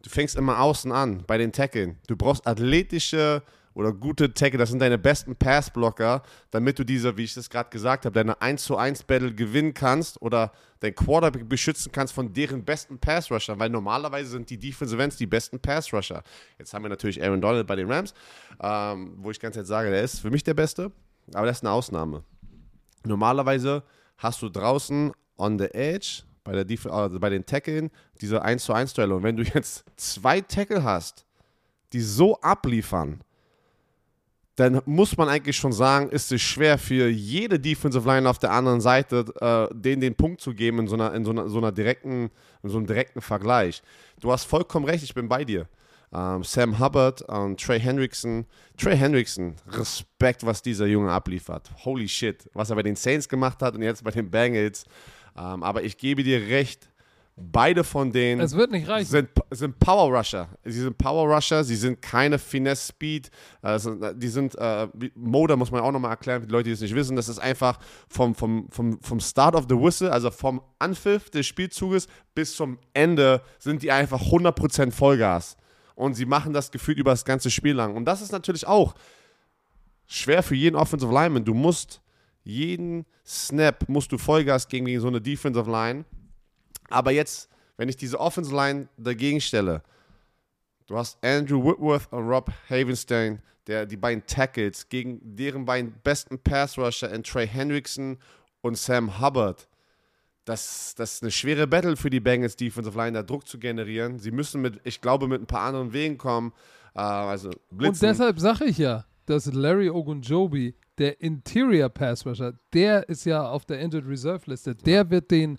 du fängst immer außen an bei den Tackeln. Du brauchst athletische oder gute Tackle, das sind deine besten Passblocker, damit du diese, wie ich das gerade gesagt habe, deine 1 zu 1 Battle gewinnen kannst oder dein Quarterback beschützen kannst von deren besten Passrusher, weil normalerweise sind die Defensive Ends die besten Passrusher. Jetzt haben wir natürlich Aaron Donald bei den Rams, ähm, wo ich ganz jetzt sage, der ist für mich der Beste, aber das ist eine Ausnahme. Normalerweise hast du draußen on the edge bei, der Def also bei den Tackeln diese 1 zu 1 Duelle und wenn du jetzt zwei Tackle hast, die so abliefern, dann muss man eigentlich schon sagen, ist es schwer für jede Defensive Line auf der anderen Seite, äh, denen den Punkt zu geben in so einer, in so einer, so einer direkten, in so einem direkten Vergleich. Du hast vollkommen recht, ich bin bei dir. Ähm, Sam Hubbard und Trey Hendrickson. Trey Hendrickson, Respekt, was dieser Junge abliefert. Holy shit, was er bei den Saints gemacht hat und jetzt bei den Bengals. Ähm, aber ich gebe dir recht, beide von denen Es wird nicht reichen. sind, sind Power Rusher. Sie sind Power Rusher, sie sind keine Finesse Speed. Also, die sind, äh, Motor muss man auch nochmal erklären, für die Leute, die es nicht wissen. Das ist einfach vom, vom, vom, vom Start of the Whistle, also vom Anpfiff des Spielzuges bis zum Ende, sind die einfach 100% Vollgas. Und sie machen das gefühlt über das ganze Spiel lang. Und das ist natürlich auch schwer für jeden Offensive Lineman. Du musst jeden Snap musst du Vollgas gegen, gegen so eine Defensive Line. Aber jetzt, wenn ich diese Offensive Line dagegen stelle, du hast Andrew Whitworth und Rob Havenstein, der die beiden Tackles gegen deren beiden besten Pass Rusher in Trey Hendrickson und Sam Hubbard. Das, das ist eine schwere Battle für die Bengals Defensive Line, da Druck zu generieren. Sie müssen mit, ich glaube, mit ein paar anderen Wegen kommen. Äh, also Und deshalb sage ich ja, dass Larry Ogunjobi, der Interior Pass Rusher, der ist ja auf der Injured Reserve Liste. Der wird den,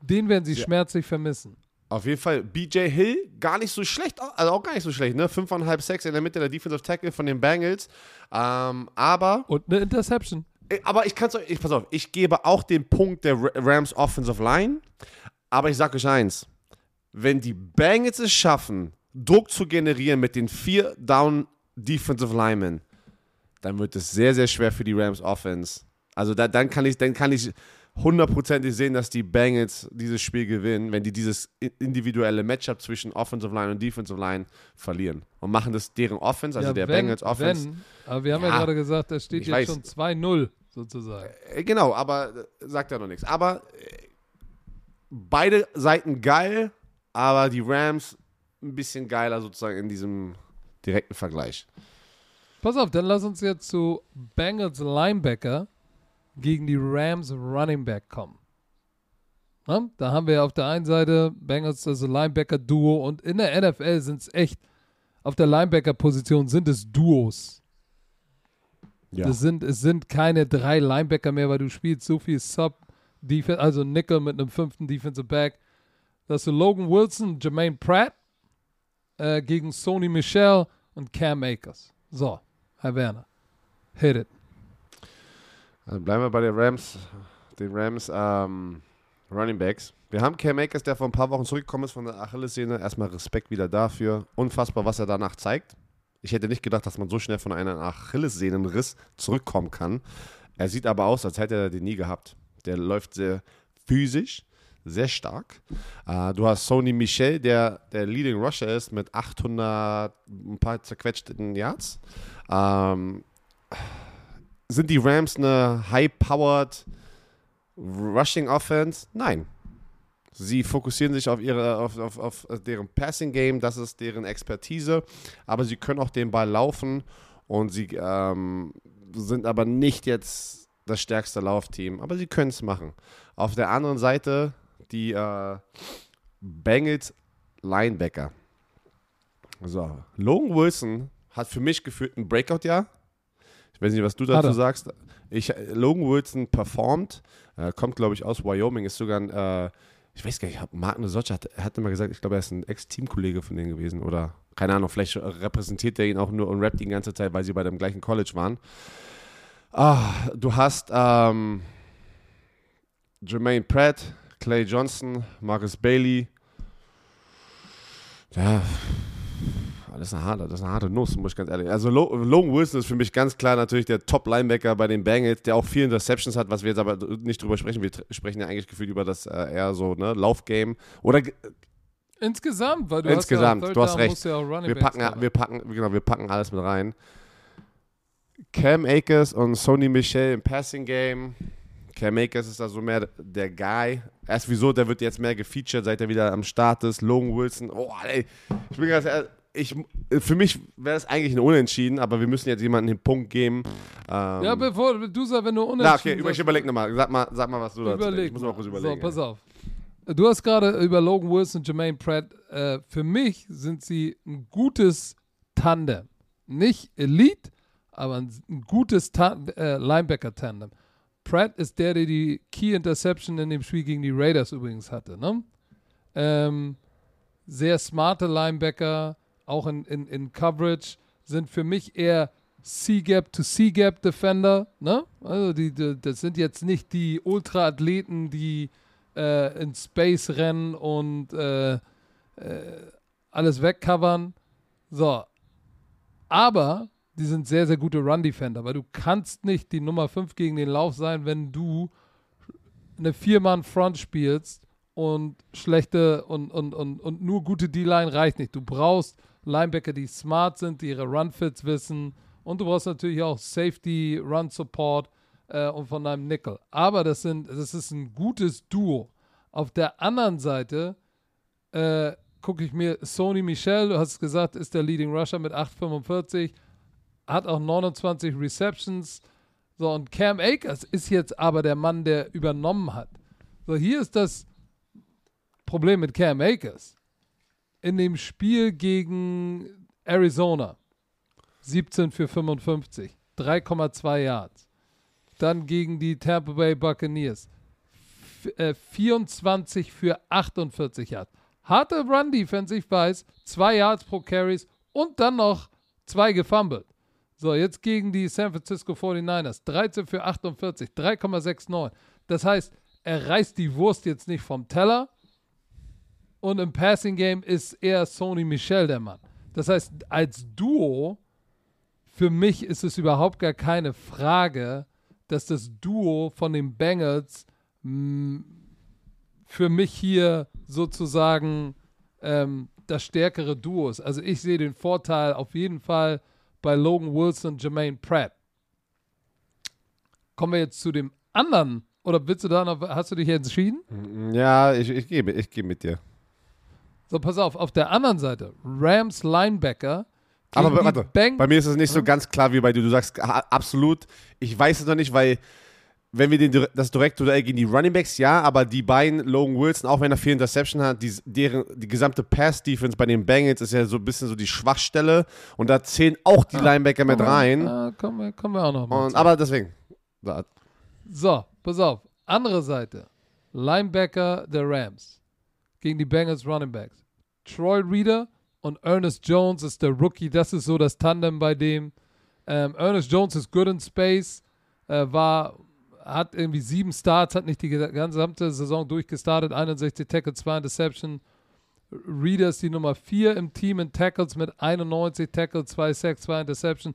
den werden sie Ja. schmerzlich vermissen. Auf jeden Fall, BJ Hill, gar nicht so schlecht, also auch gar nicht so schlecht, ne? 5,5 Sacks in der Mitte der Defensive Tackle von den Bengals. Ähm, aber, Und eine Interception. aber ich kann es euch, ich, pass auf, ich gebe auch den Punkt der Ra- Rams Offensive Line. Aber ich sage euch eins: Wenn die Bengals es schaffen, Druck zu generieren mit den vier Down Defensive Linemen, dann wird es sehr, sehr schwer für die Rams Offense. Also da, dann kann ich, dann kann ich hundertprozentig sehen, dass die Bengals dieses Spiel gewinnen, wenn die dieses individuelle Matchup zwischen Offensive Line und Defensive Line verlieren und machen das deren Offense, also ja, der wenn, Bengals Offense. Wenn, aber wir haben ja, Ja, gerade gesagt, da steht jetzt weiß. schon 2-0 sozusagen. Äh, Genau, aber äh, sagt ja noch nichts. Aber äh, beide Seiten geil, aber die Rams ein bisschen geiler sozusagen in diesem direkten Vergleich. Pass auf, dann lass uns jetzt zu Bengals Linebacker gegen die Rams Running Back kommen. Na, da haben wir auf der einen Seite Bengals das Linebacker-Duo und in der NFL sind es echt, auf der Linebacker-Position sind es Duos. Ja. Das sind, es sind keine drei Linebacker mehr, weil du spielst so viel Sub, also Nickel mit einem fünften Defensive Back. Das ist Logan Wilson, Jermaine Pratt äh, gegen Sony Michel und Cam Akers. So, Herr Werner, hit it. Also bleiben wir bei den Rams, den Rams ähm, Running Backs. Wir haben Cam Akers, der vor ein paar Wochen zurückgekommen ist von der Achillessehne. Erstmal Respekt wieder dafür. Unfassbar, was er danach zeigt. Ich hätte nicht gedacht, dass man so schnell von einem Achillessehnenriss zurückkommen kann. Er sieht aber aus, als hätte er den nie gehabt. Der läuft sehr physisch, sehr stark. Äh, du hast Sony Michel, der der Leading Rusher ist mit 800 ein paar zerquetschten Yards. Ähm, sind die Rams eine high-powered Rushing Offense? Nein. Sie fokussieren sich auf, ihre, auf, auf, auf deren Passing Game, das ist deren Expertise, aber sie können auch den Ball laufen und sie ähm, sind aber nicht jetzt das stärkste Laufteam, aber sie können es machen. Auf der anderen Seite die äh, Bengals Linebacker. So, Logan Wilson hat für mich gefühlt ein Breakout-Jahr. Ich weiß nicht, was du dazu sagst. Ich, Logan Wilson performt, äh, kommt, glaube ich, aus Wyoming, ist sogar ein, äh, ich weiß gar nicht, Martin Sotsch hat, hat immer gesagt, ich glaube, er ist ein Ex-Teamkollege von denen gewesen oder keine Ahnung, vielleicht repräsentiert er ihn auch nur und rappt die ganze Zeit, weil sie bei dem gleichen College waren. Ah, du hast ähm, Jermaine Pratt, Clay Johnson, Marcus Bailey. Ja, das ist eine harte, das ist eine harte Nuss, muss ich ganz ehrlich. Also Logan Wilson ist für mich ganz klar natürlich der Top-Linebacker bei den Bengals, der auch viele Interceptions hat, was wir jetzt aber nicht drüber sprechen. Wir sprechen ja eigentlich gefühlt über das äh, eher so ne, Laufgame. Oder Insgesamt, weil du Insgesamt, hast ja, du hast recht. Ja wir, packen, wir, packen, genau, wir packen alles mit rein. Cam Akers und Sony Michel im Passing Game. Cam Akers ist da so mehr der Guy. Erst wieso, der wird jetzt mehr gefeatured, seit er wieder am Start ist. Logan Wilson. Oh, ey. Ich bin ganz ehrlich, ich, für mich wäre es eigentlich ein Unentschieden, aber wir müssen jetzt jemanden den Punkt geben. Ähm, ja, bevor du sagst, wenn du unentschieden Na, okay, ich überleg nochmal. Sag mal, sag mal, was du dazu denkst. Ich muss mal kurz überlegen. So, pass auf. Du hast gerade über Logan Wilson und Jermaine Pratt. Äh, für mich sind sie ein gutes Tandem. Nicht Elite, aber ein, gutes äh, Linebacker-Tandem. Pratt ist der, der die Key Interception in dem Spiel gegen die Raiders übrigens hatte. Ne? Ähm, sehr smarte Linebacker, auch in, in, in Coverage, sind für mich eher C-Gap to C-Gap Defender. Ne? Also die, die, das sind jetzt nicht die Ultra-Athleten, die äh, in Space rennen und äh, äh, alles wegcovern. So. Aber die sind sehr, sehr gute Run-Defender, weil du kannst nicht die Nummer 5 gegen den Lauf sein, wenn du eine Vier-Mann-Front spielst und schlechte und, und, und, und nur gute D-Line reicht nicht. Du brauchst Linebacker, die smart sind, die ihre Run-Fits wissen und du brauchst natürlich auch Safety, Run-Support äh, und von deinem Nickel. Aber das, sind, das ist ein gutes Duo. Auf der anderen Seite äh, gucke ich mir Sony Michel, du hast es gesagt, ist der Leading Rusher mit 8,45 hat auch 29 Receptions. So, und Cam Akers ist jetzt aber der Mann, der übernommen hat. So, hier ist das Problem mit Cam Akers. In dem Spiel gegen Arizona 17 für 55, 3,2 Yards. Dann gegen die Tampa Bay Buccaneers 24 äh, für 48 Yards. Harte Run-Defense, ich weiß, 2 Yards pro Carries und dann noch zwei gefumbled. So, jetzt gegen die San Francisco 49ers. 13 für 48, 3,69. Das heißt, er reißt die Wurst jetzt nicht vom Teller. Und im Passing Game ist eher Sony Michel der Mann. Das heißt, als Duo, für mich ist es überhaupt gar keine Frage, dass das Duo von den Bengals mh, für mich hier sozusagen ähm, das stärkere Duo ist. Also ich sehe den Vorteil auf jeden Fall bei Logan Wilson und Jermaine Pratt. Kommen wir jetzt zu dem anderen. Oder willst du da noch, hast du dich entschieden? Ja, ich, ich gehe ich geh mit dir. So, pass auf, auf der anderen Seite, Rams Linebacker. Aber warte, Bank bei mir ist es nicht so ganz klar wie bei dir. Du sagst absolut, ich weiß es noch nicht, weil wenn wir den, das Direktduell gegen die Running Backs, ja, aber die beiden, Logan Wilson, auch wenn er viel Interception hat, die, deren, die gesamte Pass-Defense bei den Bengals ist ja so ein bisschen so die Schwachstelle und da zählen auch die ah, Linebacker mit rein. Ah, kommen, wir, kommen wir auch noch mal und, Aber deswegen. So, pass auf. Andere Seite. Linebacker der Rams gegen die Bengals Running Backs. Troy Reader und Ernest Jones ist der Rookie. Das ist so das Tandem bei dem. Ähm, Ernest Jones ist good in space, äh, war hat irgendwie sieben Starts, hat nicht die gesamte Saison durchgestartet, 61 Tackles, 2 Interception. Reader ist die Nummer 4 im Team in Tackles mit 91 Tackles, 2 Sacks, 2 Interception.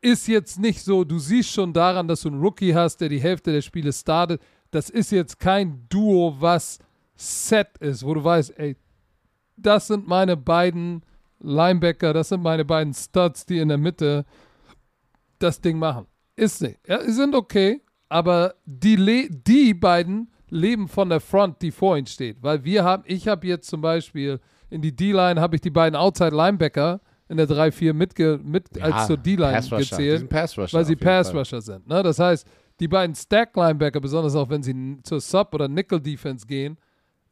ist jetzt nicht so, du siehst schon daran, dass du einen Rookie hast, der die Hälfte der Spiele startet. Das ist jetzt kein Duo, was set ist, wo du weißt, ey, das sind meine beiden Linebacker, das sind meine beiden Studs, die in der Mitte das Ding machen. Ist nicht. Ja, sind okay, aber die, die beiden leben von der Front, die vor ihnen steht. Weil wir haben, ich habe jetzt zum Beispiel in die D-Line habe ich die beiden Outside Linebacker in der 3-4 mitge, mit ja, als zur D-Line gezählt, weil sie Pass-Rusher sind. Ne? Das heißt, die beiden Stack-Linebacker, besonders auch wenn sie zur Sub- oder Nickel-Defense gehen,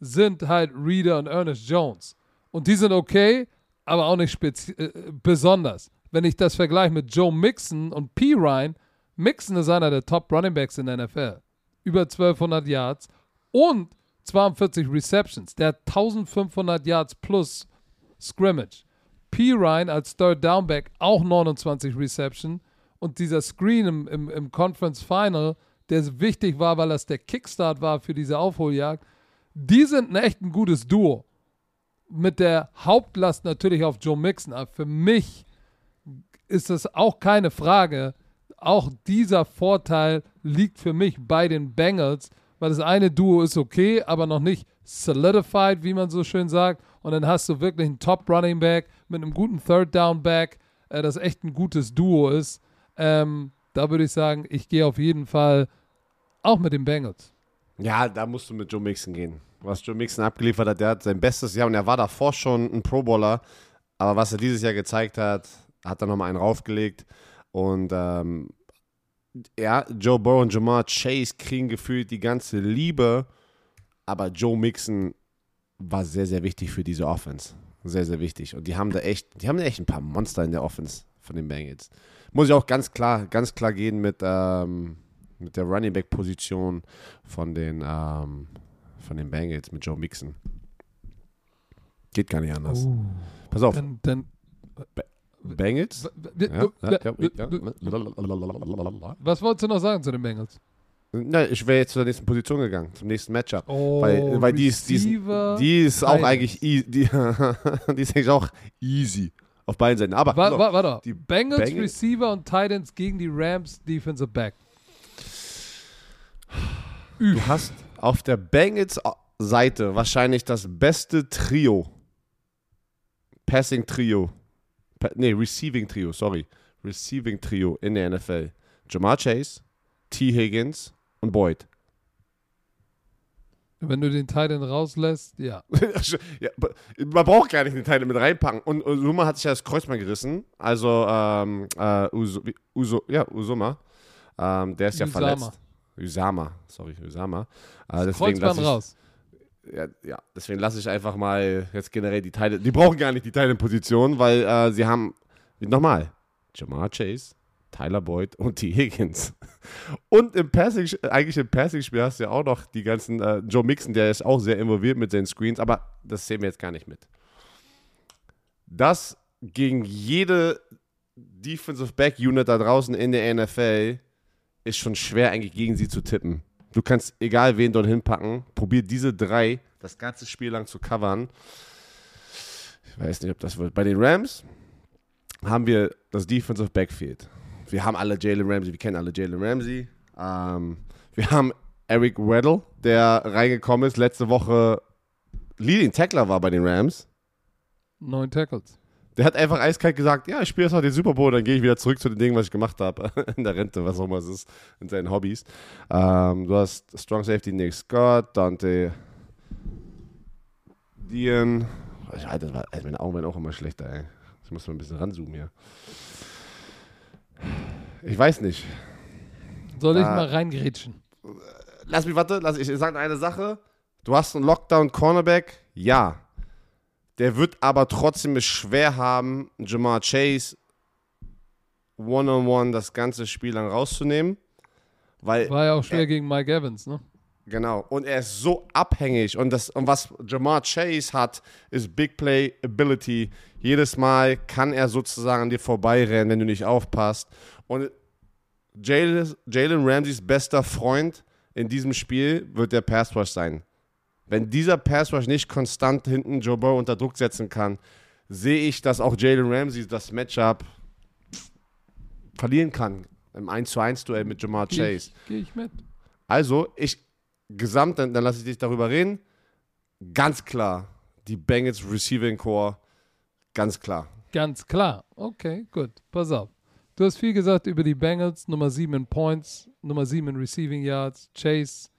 sind halt Reader und Ernest Jones. Und die sind okay, aber auch nicht äh, besonders. Wenn ich das vergleiche mit Joe Mixon und P. Ryan, Mixon ist einer der Top Running Backs in der NFL. Über 1200 Yards und 42 Receptions. Der hat 1500 Yards plus Scrimmage. P. Ryan als Third Downback auch 29 Reception. Und dieser Screen im, im, im Conference Final, der wichtig war, weil das der Kickstart war für diese Aufholjagd, die sind ein echt ein gutes Duo. Mit der Hauptlast natürlich auf Joe Mixon. Aber für mich ist das auch keine Frage. Auch dieser Vorteil liegt für mich bei den Bengals, weil das eine Duo ist okay, aber noch nicht solidified, wie man so schön sagt. Und dann hast du wirklich einen Top Running Back mit einem guten Third Down Back, äh, das echt ein gutes Duo ist. Ähm, da würde ich sagen, ich gehe auf jeden Fall auch mit den Bengals. Ja, da musst du mit Joe Mixon gehen. Was Joe Mixon abgeliefert hat, der hat sein bestes Jahr und er war davor schon ein Pro Bowler. Aber was er dieses Jahr gezeigt hat, hat er nochmal einen raufgelegt. Und ähm, ja, Joe Burrow und Jamar Chase kriegen gefühlt die ganze Liebe. Aber Joe Mixon war sehr, sehr wichtig für diese Offense. Sehr, sehr wichtig. Und die haben da echt, die haben da echt ein paar Monster in der Offense von den Bengals. Muss ich auch ganz klar, ganz klar gehen mit, ähm, mit der Running Back Position von den, ähm, von den Bengals mit Joe Mixon. Geht gar nicht anders. Uh, Pass auf. Dann, dann Bengals? Was wolltest du noch sagen zu den Bengals? Na, ich wäre jetzt zur nächsten Position gegangen, zum nächsten Matchup. Oh, weil weil die, ist, die, ist, die ist auch eigentlich die, die ist eigentlich auch easy auf beiden Seiten. Aber warte, warte, warte. Die Bengals, Bengals Receiver und Titans gegen die Rams Defensive Back. Du hast auf der Bengals Seite wahrscheinlich das beste Trio. Passing Trio. Ne, Receiving Trio, sorry. Receiving Trio in der NFL. Jamar Chase, T. Higgins und Boyd. Wenn du den Titan rauslässt, ja. ja. Man braucht gar nicht den Titan mit reinpacken. Und Usuma hat sich ja das Kreuzband gerissen. Also, ähm, äh, Uso, Uso, ja, Usuma. Ähm, der ist ja Usama. verletzt. Usama, sorry, Usama. Äh, deswegen Kreuzband raus. Ja, ja, deswegen lasse ich einfach mal jetzt generell die Teile. Die brauchen gar nicht die Teile-Position, weil äh, sie haben, nochmal, Jamar Chase, Tyler Boyd und T. Higgins. Und im Passing, eigentlich im Passing-Spiel hast du ja auch noch die ganzen, äh, Joe Mixon, der ist auch sehr involviert mit seinen Screens, aber das sehen wir jetzt gar nicht mit. Das gegen jede Defensive Back Unit da draußen in der NFL ist schon schwer eigentlich gegen sie zu tippen. Du kannst egal wen dort hinpacken, probier diese drei das ganze Spiel lang zu covern. Ich weiß nicht, ob das wird. Bei den Rams haben wir das Defensive Backfield. Wir haben alle Jalen Ramsey, wir kennen alle Jalen Ramsey. Ähm, wir haben Eric Weddle, der reingekommen ist, letzte Woche Leading Tackler war bei den Rams. Neun Tackles. Der hat einfach eiskalt gesagt, ja, ich spiele jetzt noch den Super Bowl, dann gehe ich wieder zurück zu den Dingen, was ich gemacht habe. in der Rente, was auch immer es ist, in seinen Hobbys. Ähm, du hast Strong Safety Nick Scott, Dante Dian. Alter, meine Augen werden auch immer schlechter, ey. Ich muss mal ein bisschen ranzoomen hier. Ich weiß nicht. Soll ich mal reingrätschen? Lass mich, warte, lass, ich sage eine Sache. Du hast einen Lockdown-Cornerback? Ja. Der wird aber trotzdem es schwer haben, Jamar Chase one-on-one -on -one das ganze Spiel lang rauszunehmen. Weil War ja auch schwer er, gegen Mike Evans, ne? Genau. Und er ist so abhängig. Und, das, und was Jamar Chase hat, ist Big Play Ability. Jedes Mal kann er sozusagen an dir vorbeirennen, wenn du nicht aufpasst. Und Jalen, Ramseys bester Freund in diesem Spiel wird der Pass Rush sein. Wenn dieser Pass Rush nicht konstant hinten Joe Burrow unter Druck setzen kann, sehe ich, dass auch Jalen Ramsey das Matchup verlieren kann im 1 zu 1 Duell mit Jamar Geh Chase. ich, geh ich mit. Also, ich gesamt, dann, dann lasse ich dich darüber reden. Ganz klar, die Bengals Receiving Core, ganz klar. Ganz klar. Okay, gut. Pass auf. Du hast viel gesagt über die Bengals, Nummer 7 in Points, Nummer 7 in Receiving Yards. Chase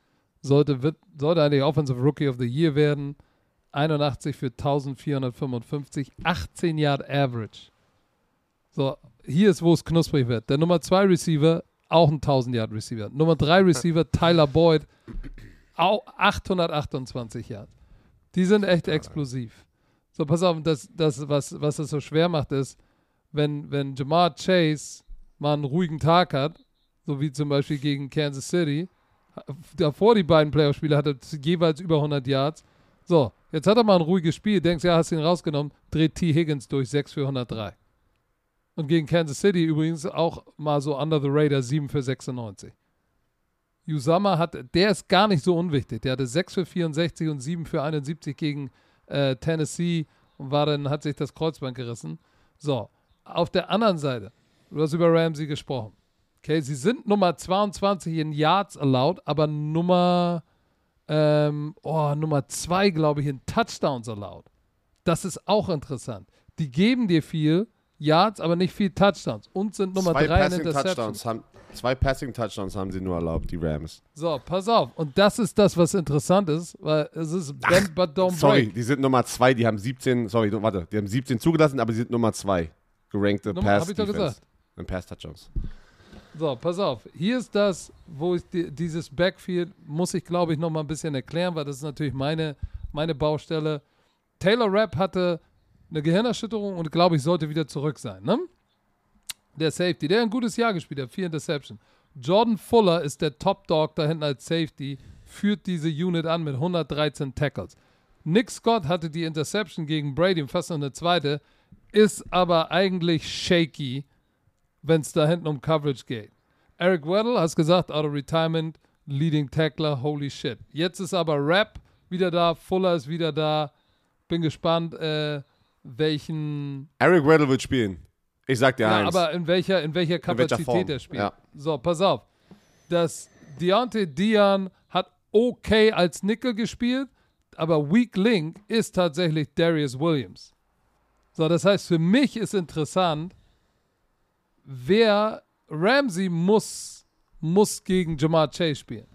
sollte, wird, sollte eigentlich Offensive Rookie of the Year werden. 81 für 1455, 18 Yard Average. So, hier ist, wo es knusprig wird. Der Nummer 2 Receiver, auch ein 1000 Yard Receiver. Nummer 3 Receiver, Tyler Boyd, auch 828 Yards. Die sind echt explosiv. So, pass auf, das, das was, was es so schwer macht, ist, wenn, wenn Jamar Chase mal einen ruhigen Tag hat, so wie zum Beispiel gegen Kansas City, davor die beiden Playoff-Spiele hatte jeweils über 100 Yards. So, jetzt hat er mal ein ruhiges Spiel, denkst, ja, hast ihn rausgenommen, dreht T. Higgins durch 6 für 103. Und gegen Kansas City übrigens auch mal so under the radar 7 für 96. Usama hat, der ist gar nicht so unwichtig. Der hatte 6 für 64 und 7 für 71 gegen äh, Tennessee und war dann, hat sich das Kreuzband gerissen. So, auf der anderen Seite, du hast über Ramsey gesprochen. Okay, sie sind Nummer 22 in Yards allowed, aber Nummer, ähm, oh, Nummer 2, glaube ich, in Touchdowns allowed. Das ist auch interessant. Die geben dir viel Yards, aber nicht viel Touchdowns. Und sind Nummer zwei 3 in Interceptions. Touchdowns haben, zwei Passing Touchdowns haben sie nur erlaubt, die Rams. So, pass auf. Und das ist das, was interessant ist, weil es ist bend but don't Sorry, break. die sind Nummer 2, die haben 17, sorry, warte, die haben 17 zugelassen, aber sie sind Nummer 2. Gerankte Nummer- Pass hab ich doch gesagt. Und Pass Touchdowns. So, pass auf. Hier ist das, wo ich die, dieses Backfield muss ich, glaube ich, noch mal ein bisschen erklären, weil das ist natürlich meine, meine Baustelle. Taylor Rapp hatte eine Gehirnerschütterung und glaube ich, sollte wieder zurück sein. Ne? Der Safety, der ein gutes Jahr gespielt hat, vier Interception. Jordan Fuller ist der Top Dog da hinten als Safety, führt diese Unit an mit 113 Tackles. Nick Scott hatte die Interception gegen Brady, fast noch eine zweite, ist aber eigentlich shaky wenn es da hinten um Coverage geht. Eric Weddle, hast gesagt, out of retirement, leading tackler, holy shit. Jetzt ist aber Rap wieder da, Fuller ist wieder da. Bin gespannt, äh, welchen, Eric Weddle wird spielen. Ich sag dir ja, eins. aber in welcher, in welcher Kapazität er spielt. ja. So, pass auf. Das Deontay Dion hat okay als Nickel gespielt, aber Weak Link ist tatsächlich Darius Williams. So, das heißt, für mich ist interessant, wer Ramsey muss, muss gegen Jamar Chase spielen.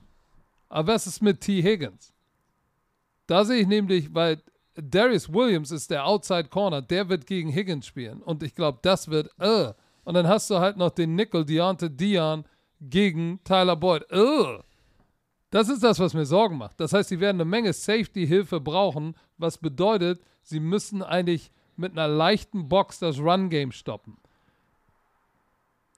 Aber was ist mit T. Higgins? Da sehe ich nämlich, weil Darius Williams ist der Outside Corner, der wird gegen Higgins spielen. Und ich glaube, das wird, äh. Und dann hast du halt noch den Nickel Deontay Dion gegen Tyler Boyd. Äh. Das ist das, was mir Sorgen macht. Das heißt, sie werden eine Menge Safety-Hilfe brauchen, was bedeutet, sie müssen eigentlich mit einer leichten Box das Run-Game stoppen.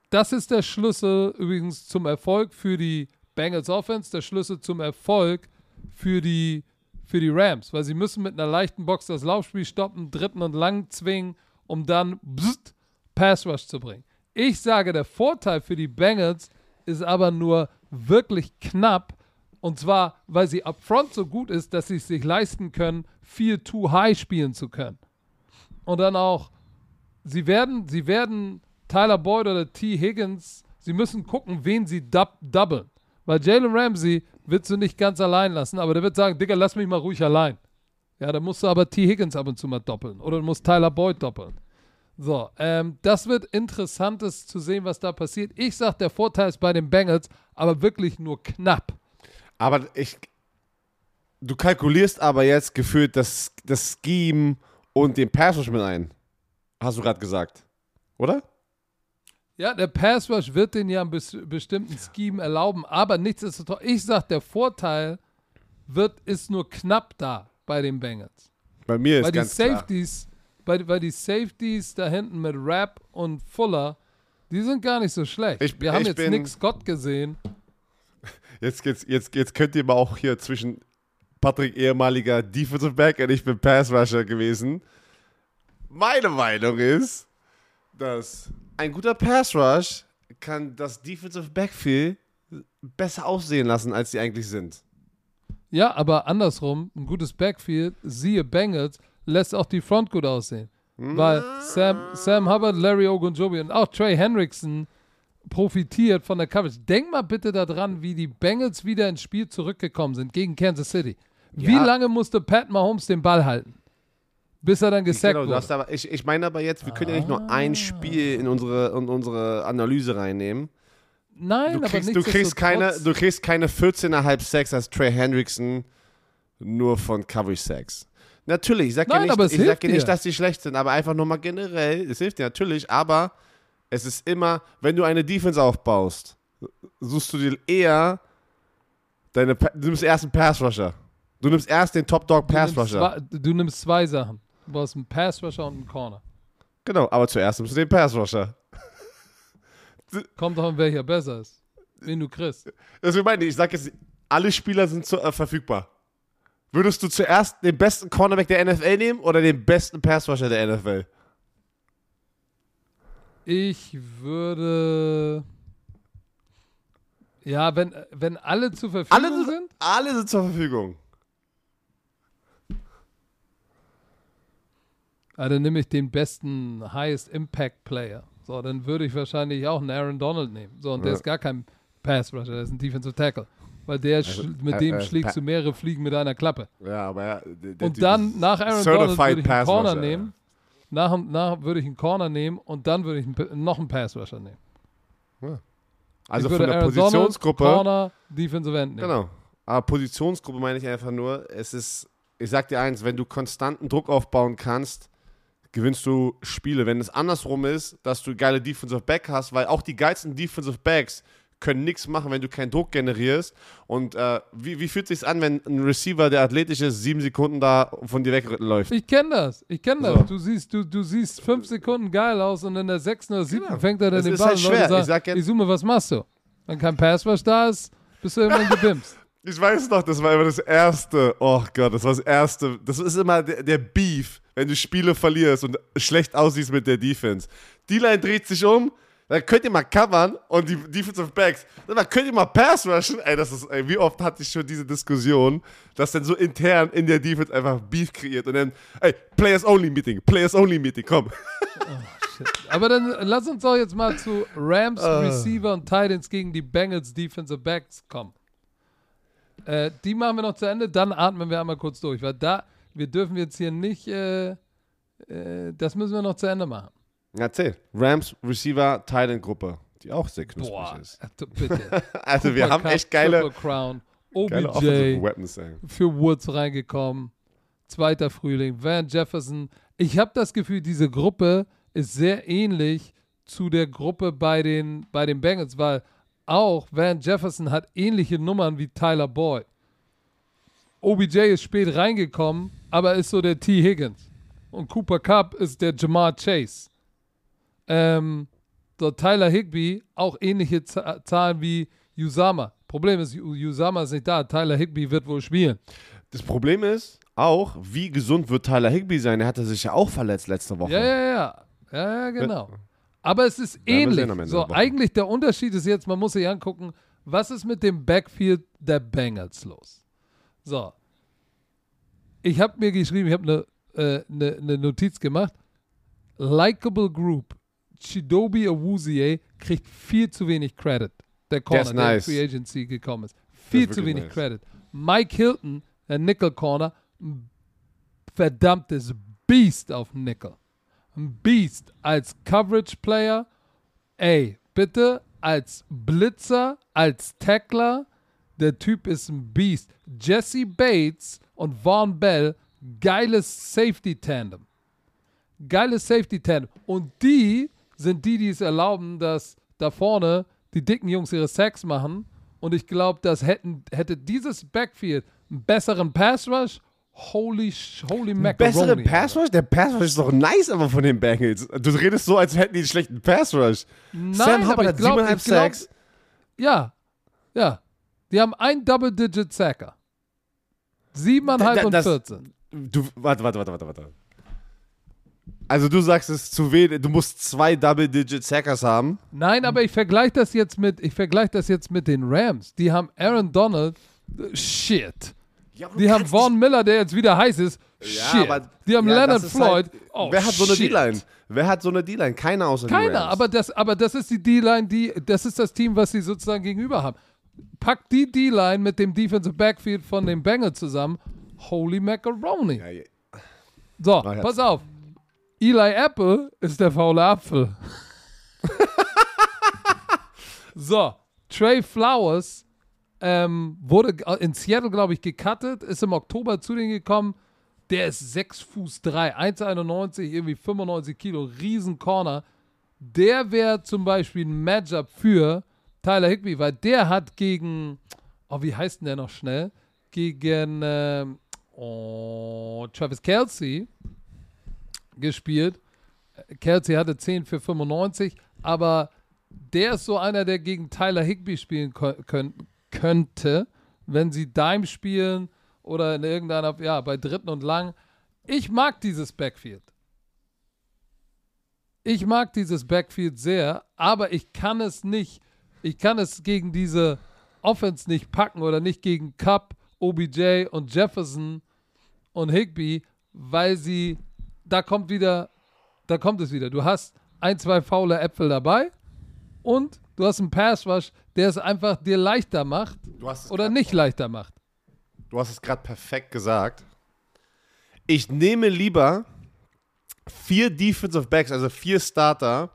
Das ist der Schlüssel übrigens zum Erfolg für die Bengals Offense, der Schlüssel zum Erfolg für die, für die Rams, weil sie müssen mit einer leichten Box das Laufspiel stoppen, dritten und lang zwingen, um dann bzzt, Pass Rush zu bringen. Ich sage, der Vorteil für die Bengals ist aber nur wirklich knapp, und zwar, weil sie upfront so gut ist, dass sie es sich leisten können, viel too high spielen zu können. Und dann auch, sie werden, sie werden Tyler Boyd oder T. Higgins, sie müssen gucken, wen sie dub doublen. Weil Jalen Ramsey wird du nicht ganz allein lassen, aber der wird sagen, Digga, lass mich mal ruhig allein. Ja, dann musst du aber T. Higgins ab und zu mal doppeln. Oder du musst Tyler Boyd doppeln. So, ähm, das wird interessantes zu sehen, was da passiert. Ich sag, der Vorteil ist bei den Bengals, aber wirklich nur knapp. Aber ich. Du kalkulierst aber jetzt gefühlt das, das Scheme und den Pass Rush mit ein. Hast du gerade gesagt. Oder? Ja, der Pass Rush wird den ja einen bes bestimmten Scheme erlauben, aber nichtsdestotrotz, ich sag, der Vorteil wird, ist nur knapp da bei den Bengals. Bei mir ist Weil die ganz klar. Safeties, bei, weil die Safeties da hinten mit Rapp und Fuller, die sind gar nicht so schlecht. Ich- Wir haben jetzt Nick Scott gesehen. Jetzt, jetzt, jetzt, jetzt könnt ihr mal auch hier zwischen Patrick ehemaliger Defensive Back und ich bin Pass Rusher gewesen. Meine Meinung ist, dass ein guter Pass Rush kann das Defensive Backfield besser aussehen lassen, als sie eigentlich sind. Ja, aber andersrum, ein gutes Backfield, siehe Bengals, lässt auch die Front gut aussehen. Weil Sam, Sam Hubbard, Larry Ogunjobi und auch Trey Hendrickson profitiert von der Coverage. Denk mal bitte daran, wie die Bengals wieder ins Spiel zurückgekommen sind gegen Kansas City. Wie Ja. lange musste Pat Mahomes den Ball halten? Bis er dann gesackt Genau, wurde. hast aber, ich, ich meine aber jetzt, wir können ja nicht nur Ah. ein Spiel in unsere, in unsere Analyse reinnehmen. Nein, Du aber kriegst, du, kriegst keine, du kriegst keine 14,5 Sacks als Trey Hendrickson nur von Coverage Sacks. Natürlich, ich sage ja nicht, aber ich sag ja nicht dir. dass die schlecht sind, aber einfach nur mal generell, es hilft dir natürlich, aber es ist immer, wenn du eine Defense aufbaust, suchst du dir eher deine, du nimmst erst einen Pass Rusher. Du nimmst erst den Top Dog Pass Rusher. du nimmst zwei Sachen. Du brauchst einen Pass Rusher und einen Corner. Genau, aber zuerst nimmst du den Pass Rusher. Kommt doch an, welcher besser ist. Wen du kriegst. Deswegen meine ich, ich sage jetzt, alle Spieler sind zu, äh, verfügbar. Würdest du zuerst den besten Cornerback der NFL nehmen oder den besten Passrusher der NFL? Ich würde. Ja, wenn, wenn alle zur Verfügung Alle sind, alle sind zur Verfügung. Ah, dann nehme ich den besten Highest Impact Player. So, dann würde ich wahrscheinlich auch einen Aaron Donald nehmen. So, und der Ja. ist gar kein Pass Rusher, der ist ein Defensive Tackle. Weil der schl- mit äh, dem äh, schlägst du mehrere Fliegen mit einer Klappe. Ja, aber ja. der- der Und dann nach Aaron Donald würde ich einen Corner nehmen. Nach, nach würde ich einen Corner nehmen und dann würde ich einen, noch einen Pass Rusher nehmen. Also ich von der Aaron Positionsgruppe. Donald, Corner, Defensive End nehmen. Genau. Aber Positionsgruppe meine ich einfach nur, es ist, ich sag dir eins, wenn du konstanten Druck aufbauen kannst, gewinnst du Spiele. Wenn es andersrum ist, dass du geile Defensive Back hast, weil auch die geilsten Defensive Backs können nichts machen, wenn du keinen Druck generierst. Und äh, wie, wie fühlt sich an, wenn ein Receiver, der athletisch ist, sieben Sekunden da von dir wegläuft? Ich kenne das. Ich kenne das. So. Du siehst, du, du siehst fünf Sekunden geil aus und in der sechsten oder siebten Genau. fängt er dann Das den ist Ball halt schwer. sagen, Ich sag jetzt- ich zoome, was machst du? Wenn kein Passwash da ist, bist du irgendwann gebimst. Ich weiß noch, das war immer das erste. Oh Gott, das war das erste. Das ist immer der, der Beef, wenn du Spiele verlierst und schlecht aussiehst mit der Defense. Die Line dreht sich um, dann könnt ihr mal covern und die Defensive Backs, dann könnt ihr mal Pass rushen. Ey, das ist, ey, wie oft hatte ich schon diese Diskussion, dass dann so intern in der Defense einfach Beef kreiert und dann, ey, Players Only Meeting, Players Only Meeting, komm. Aber dann lass uns doch jetzt mal zu Rams, Ah. Receiver und Titans gegen die Bengals Defensive Backs kommen. Äh, die machen wir noch zu Ende, dann atmen wir einmal kurz durch, weil da, wir dürfen jetzt hier nicht, äh, äh, das müssen wir noch zu Ende machen. Erzähl. Rams, Receiver, Titan Gruppe, die auch sehr knusprig Boah, ist. äh, bitte. Also wir Cooper haben Cup, echt geile, Triple Crown, OBJ, Weapons. Für Woods reingekommen. Zweiter Frühling, Van Jefferson. Ich habe das Gefühl, diese Gruppe ist sehr ähnlich zu der Gruppe bei den, bei den Bengals, weil auch Van Jefferson hat ähnliche Nummern wie Tyler Boyd. OBJ ist spät reingekommen, aber ist so der T. Higgins. Und Cooper Cup ist der Jamar Chase. Ähm, so Tyler Higby auch ähnliche Z Zahlen wie Usama. Problem ist, Usama ist nicht da. Tyler Higby wird wohl spielen. Das Problem ist auch, wie gesund wird Tyler Higby sein? Er hatte sich ja auch verletzt letzte Woche. Ja, ja, ja. Ja, ja, genau. Aber es ist wir ähnlich. So, der eigentlich der Unterschied ist jetzt, man muss sich angucken, was ist mit dem Backfield der Bengals los? So. Ich habe mir geschrieben, ich habe eine äh, ne, ne Notiz gemacht. Likable Group. Chidobi Awuzie kriegt viel zu wenig Credit. Der Corner, ist der in nice. Free Agency gekommen ist. Viel zu wenig nice. Credit. Mike Hilton, der Nickel Corner, ein verdammtes Beast auf Nickel. Ein Beast als Coverage Player. Ey, bitte als Blitzer, als Tackler. Der Typ ist ein Beast. Jesse Bates und Vaughn Bell, geiles Safety Tandem. Geiles Safety Tandem. Und die sind die, die es erlauben, dass da vorne die dicken Jungs ihre Sacks machen. Und ich glaube, das hätten, hätte dieses Backfield einen besseren Pass Rush. Holy, holy Macaroni. Bessere. Pass Rush? Der Pass Rush ist doch nice, aber von den Bengals. Du redest so, als hätten die einen schlechten Pass Rush. Nein, Sam aber Hubbard ich hat glaub- siebeneinhalb ich glaub- Sacks. Ja, ja. Die haben ein Double-Digit-Sacker. Siebeneinhalb Da- und das- 14. Du, warte, warte, warte, warte, warte. Also du sagst es zu wenig, du musst zwei Double-Digit Sackers haben. Nein, aber ich vergleiche das jetzt mit, ich vergleiche das jetzt mit den Rams. Die haben Aaron Donald, äh, shit. Die haben Vaughn Miller, der jetzt wieder heiß ist, shit. aber- die haben ja, Leonard ist Floyd, halt- oh Wer hat so eine. D-Line? Wer hat so eine D-Line? Keiner außer Keiner, aber das, aber das ist die D-Line, die, das ist das Team, was sie sozusagen gegenüber haben. Pack die D-Line mit dem Defensive Backfield von den Bengals zusammen. Holy Macaroni. Ja, ja. So, jetzt. pass auf. Eli Apple ist der faule Apfel. so, Trey Flowers ähm, wurde in Seattle, glaube ich, gecuttet, ist im Oktober zu denen gekommen. Der ist 6 Fuß 3, 1,91, irgendwie 95 Kilo, riesen Corner. Der wäre zum Beispiel ein Matchup für Tyler Higby, weil der hat gegen, oh, wie heißt denn der noch schnell? Gegen ähm, oh, Travis Kelsey gespielt. Kelsey hatte 10 für 95, aber der ist so einer, der gegen Tyler Higby spielen kö- könnt, könnte, wenn sie Dime spielen oder in irgendeiner, ja, bei dritten und lang. Ich mag dieses Backfield. Ich mag dieses Backfield sehr, aber ich kann es nicht, ich kann es gegen diese Offense nicht packen oder nicht gegen Cup, OBJ und Jefferson und Higby, weil sie, da kommt wieder, da kommt es wieder. Du hast ein, zwei faule Äpfel dabei und du hast einen Pass Rush, der es einfach dir leichter macht Du hast es oder nicht leichter macht. Du hast es gerade perfekt gesagt. Ich nehme lieber vier Defensive Backs, also vier Starter,